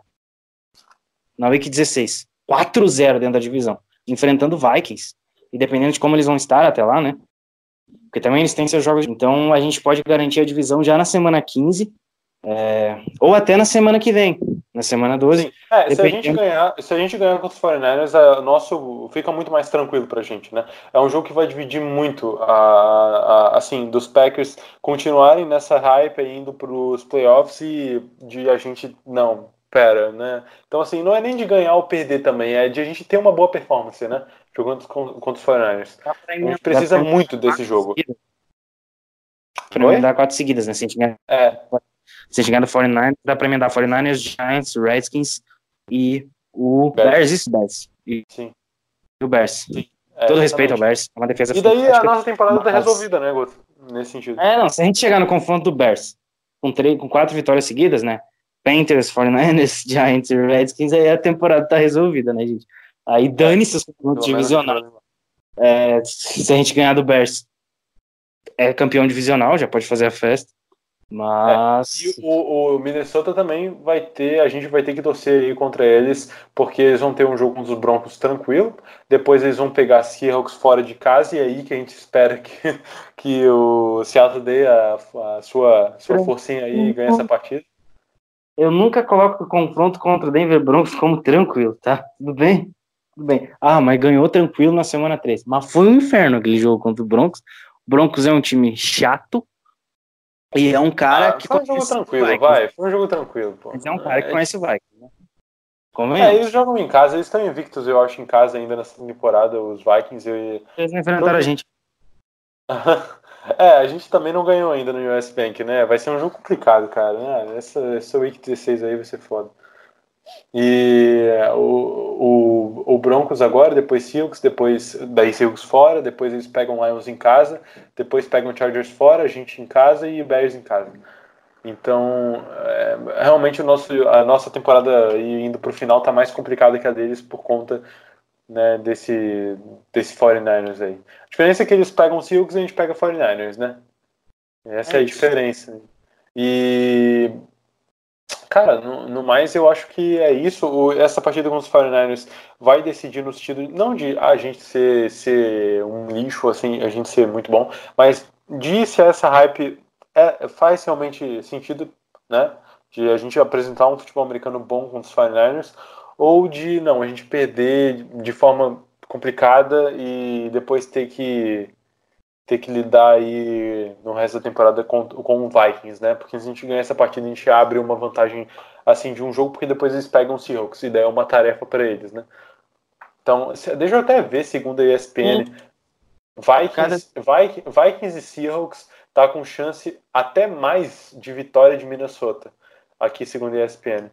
Speaker 3: na Week 16, 4-0 dentro da divisão, enfrentando Vikings, e dependendo de como eles vão estar até lá, né? Porque também eles têm seus jogos. Então a gente pode garantir a divisão já na semana 15 é, ou até na semana que vem, na semana 12.
Speaker 4: É, se, a gente ganhar, se a gente ganhar contra os 49ers, é, nosso fica muito mais tranquilo pra gente, né? É um jogo que vai dividir muito, a, a, assim, dos Packers continuarem nessa hype indo pros playoffs e de a gente, não, pera, né? Então, assim, não é nem de ganhar ou perder também, é de a gente ter uma boa performance, né? Jogando contra os 49ers. A gente precisa muito desse jogo.
Speaker 3: Pra emendar quatro seguidas, né? Se a gente ganhar
Speaker 4: é.
Speaker 3: Se chegar no 49ers, dá pra emendar 49ers, Giants, Redskins e o Bears, isso, Bears. E,
Speaker 4: Sim.
Speaker 3: e o Bears. Sim. É, Todo respeito ao Bears, é uma defesa
Speaker 4: E daí a nossa temporada tá resolvida, né, Guto? Nesse sentido.
Speaker 3: É, não, se a gente chegar no confronto do Bears com, três, com quatro vitórias seguidas, né? Panthers, 49ers, [LAUGHS] Giants e Redskins, aí a temporada tá resolvida, né, gente? Aí dane-se os confrontos divisionais. É, se a gente ganhar do Bears é campeão divisional, já pode fazer a festa. Mas.
Speaker 4: É, e o, o, Minnesota também vai ter, a gente vai ter que torcer aí contra eles, porque eles vão ter um jogo com os Broncos tranquilo, depois eles vão pegar Seahawks fora de casa, e é aí que a gente espera que, [LAUGHS] que o Seattle dê a, a sua, sua forcinha aí e ganhe essa partida.
Speaker 3: Eu nunca coloco o confronto contra o Denver Broncos como tranquilo, tá? Tudo bem? Tudo bem. Ah, mas ganhou tranquilo na semana 3. Mas foi um inferno aquele jogo contra o Broncos. O Broncos é um time chato, e é um cara ah, que.
Speaker 4: Foi um jogo tranquilo, vai. Foi um jogo tranquilo, pô.
Speaker 3: Mas é um cara que é, conhece o Vikings, né?
Speaker 4: É, eles jogam em casa, eles estão invictos, eu acho, em casa ainda nessa temporada, os Vikings. E...
Speaker 3: Eles não enfrentaram a gente. [LAUGHS]
Speaker 4: é, a gente também não ganhou ainda no US Bank, né? Vai ser um jogo complicado, cara. Né? Essa, essa Week 16 aí vai ser foda. E o, o, o, Broncos agora, depois Seahawks, depois daí Seahawks fora, depois eles pegam Lions em casa, depois pegam Chargers fora, a gente em casa e Bears em casa. Então, é, realmente o nosso, a nossa temporada indo para o final está mais complicada que a deles por conta né, desse, desse 49ers aí. A diferença é que eles pegam Seahawks e a gente pega 49ers, né? Essa é, é a diferença. E Cara, no, no, mais eu acho que é isso. Essa partida com os 49ers vai decidir no sentido não de a gente ser, ser um lixo, assim, a gente ser muito bom, mas de se essa hype é, faz realmente sentido, né? De a gente apresentar um futebol americano bom com os 49ers, ou de não, a gente perder de forma complicada e depois ter que ter que lidar aí no resto da temporada com, com o Vikings, né? Porque se a gente ganhar essa partida, a gente abre uma vantagem assim de um jogo, porque depois eles pegam o Seahawks, e daí é uma tarefa para eles, né? Então, deixa eu até ver, segundo a ESPN, Vikings, Vikings, Vikings e Seahawks tá com chance até mais de vitória de Minnesota, aqui segundo a ESPN.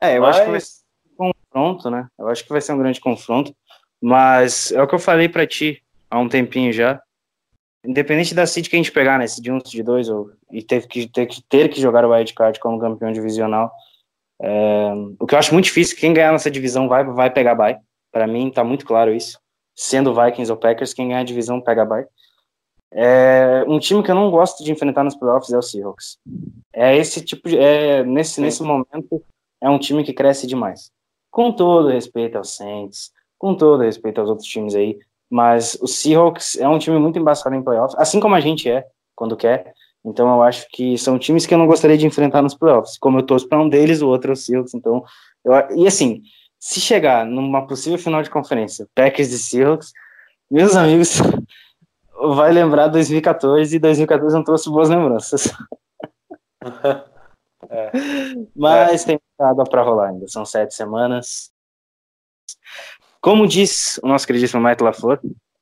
Speaker 3: É, eu mas... acho que vai ser um confronto, né? Eu acho que vai ser um grande confronto, mas é o que eu falei para ti há um tempinho já. Independente da seed que a gente pegar, né? de um, de dois, ou, e ter que, ter, que, ter que jogar o wildcard como campeão divisional. É, o que eu acho muito difícil, quem ganhar nessa divisão vai, vai pegar bye. Para mim, tá muito claro isso. Sendo Vikings ou Packers, quem ganhar a divisão pega bye. É, um time que eu não gosto de enfrentar nos playoffs é o Seahawks. É esse tipo de. É, nesse, nesse momento, é um time que cresce demais. Com todo respeito aos Saints, com todo respeito aos outros times aí, mas o Seahawks é um time muito embaçado em playoffs, assim como a gente é, quando quer. Então eu acho que são times que eu não gostaria de enfrentar nos playoffs. Como eu torço para um deles, o outro é o Seahawks. Então, eu, e assim, se chegar numa possível final de conferência, Packers e Seahawks, meus amigos, [LAUGHS] vai lembrar 2014 e 2014 não trouxe boas lembranças. [LAUGHS] é. Mas é. tem nada para rolar ainda, são sete semanas. Como diz o nosso queridíssimo Matt LaFleur,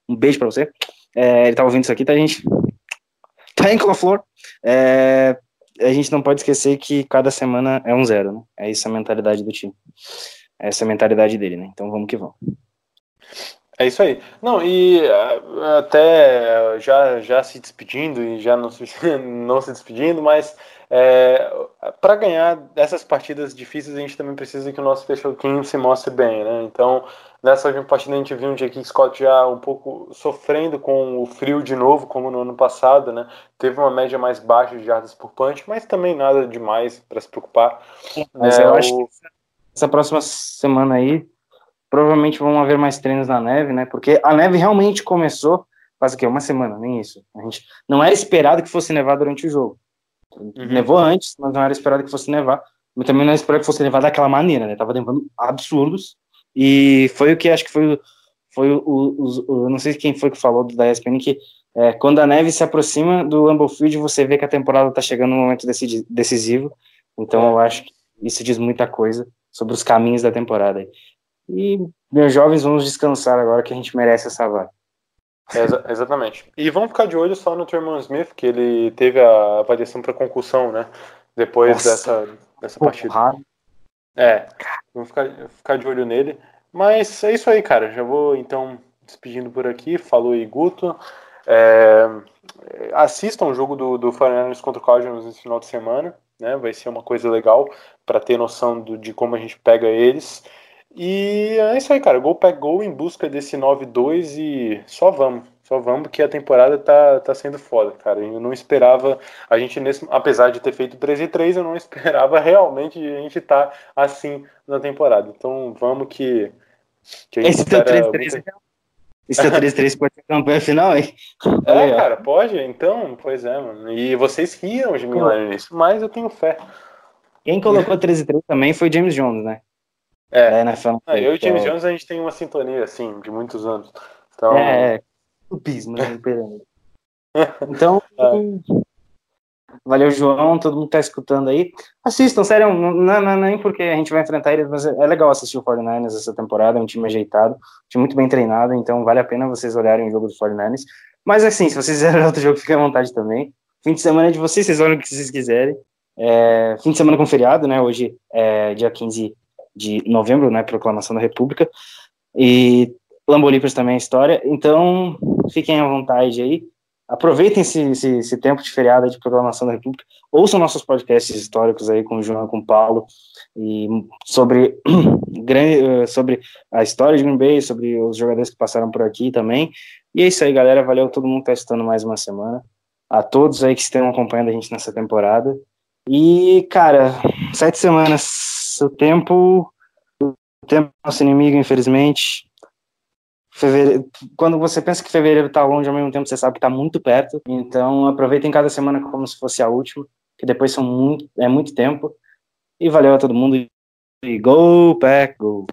Speaker 3: um beijo para você. É, ele tá ouvindo isso aqui, tá, gente? Thank LaFleur. É, a gente não pode esquecer que cada semana é um zero, né? É isso a mentalidade do time. Essa é a mentalidade dele, né? Então vamos que vamos.
Speaker 4: É isso aí. Não, e até já, já se despedindo e já não se, [LAUGHS] não se despedindo, mas é, para ganhar essas partidas difíceis, a gente também precisa que o nosso special team se mostre bem, né? Então, Nessa última partida a gente viu um J.K. Scott já um pouco sofrendo com o frio de novo, como no ano passado, né? Teve uma média mais baixa de jardas por punch, mas também nada demais para se preocupar.
Speaker 3: Mas é, eu o... acho que essa próxima semana aí provavelmente vão haver mais treinos na neve, né? Porque a neve realmente começou faz o quê? Uma semana, nem isso. A gente não era esperado que fosse nevar durante o jogo. Uhum. Nevou antes, mas não era esperado que fosse nevar. Mas também não era esperado que fosse nevar daquela maneira, né? Tava nevando absurdos. E foi o que acho que foi, foi o, o, o, não sei quem foi que falou da ESPN que é, quando a neve se aproxima do Lambeau Field, você vê que a temporada está chegando no momento decisivo. Então eu acho que isso diz muita coisa sobre os caminhos da temporada. E meus jovens, vamos descansar agora que a gente merece essa vaga.
Speaker 4: É, exatamente. E vamos ficar de olho só no Terman Smith, que ele teve a avaliação para concussão, né? Depois Nossa, dessa, dessa partida. É, vou ficar, ficar de olho nele. Mas é isso aí, cara. Já vou então despedindo por aqui. Falou aí, Guto. É, assistam o jogo do, do Foreigners contra o Cardinals nesse final de semana. Né? Vai ser uma coisa legal para ter noção do, de como a gente pega eles. E é isso aí, cara. Gol pega gol em busca desse 9-2 e só vamos. Só vamos, porque a temporada tá, tá sendo foda, cara. Eu não esperava, a gente, nesse, apesar de ter feito 13 e 3, eu não [LAUGHS] esperava realmente a gente estar tá assim na temporada. Então vamos que.
Speaker 3: que Esse teu 13 3 muito... Esse 3-3 pode ser campanha final, hein? [LAUGHS]
Speaker 4: É, cara, pode? Então, pois é, mano. E vocês riam de mim lá início, mas eu tenho fé.
Speaker 3: Quem colocou 13-3 também foi James Jones, né?
Speaker 4: É. Da NFL. Ah, eu e James Jones, a gente tem uma sintonia, assim, de muitos anos. Então...
Speaker 3: É, é. Tupismo, né? [LAUGHS] Então, é. valeu, João, todo mundo que tá escutando aí. Assistam, sério, não, não, não, nem porque a gente vai enfrentar eles, mas é legal assistir o 49ers essa temporada, é um time ajeitado, um time muito bem treinado, então vale a pena vocês olharem o jogo do 49ers. Mas assim, se vocês quiserem [LAUGHS] outro jogo, fiquem à vontade também. Fim de semana é de vocês, vocês olham o que vocês quiserem. É, fim de semana com feriado, né? Hoje é dia 15 de novembro, né? Proclamação da República. E Lambolipers também é história. Então, fiquem à vontade aí. Aproveitem esse, esse, esse, tempo de feriado de proclamação da República. Ouçam nossos podcasts históricos aí com o João, com o Paulo, e sobre, [CLEARS THROAT] sobre a história de Green Bay, sobre os jogadores que passaram por aqui também. E é isso aí, galera. Valeu todo mundo que está estando mais uma semana. A todos aí que estão acompanhando a gente nessa temporada. E, cara, sete semanas. O tempo. O tempo é nosso inimigo, infelizmente. Fevereiro, quando você pensa que fevereiro está longe, ao mesmo tempo você sabe que está muito perto. Então aproveitem cada semana como se fosse a última, que depois são muito, é muito tempo. E valeu a todo mundo. E go, pack, go!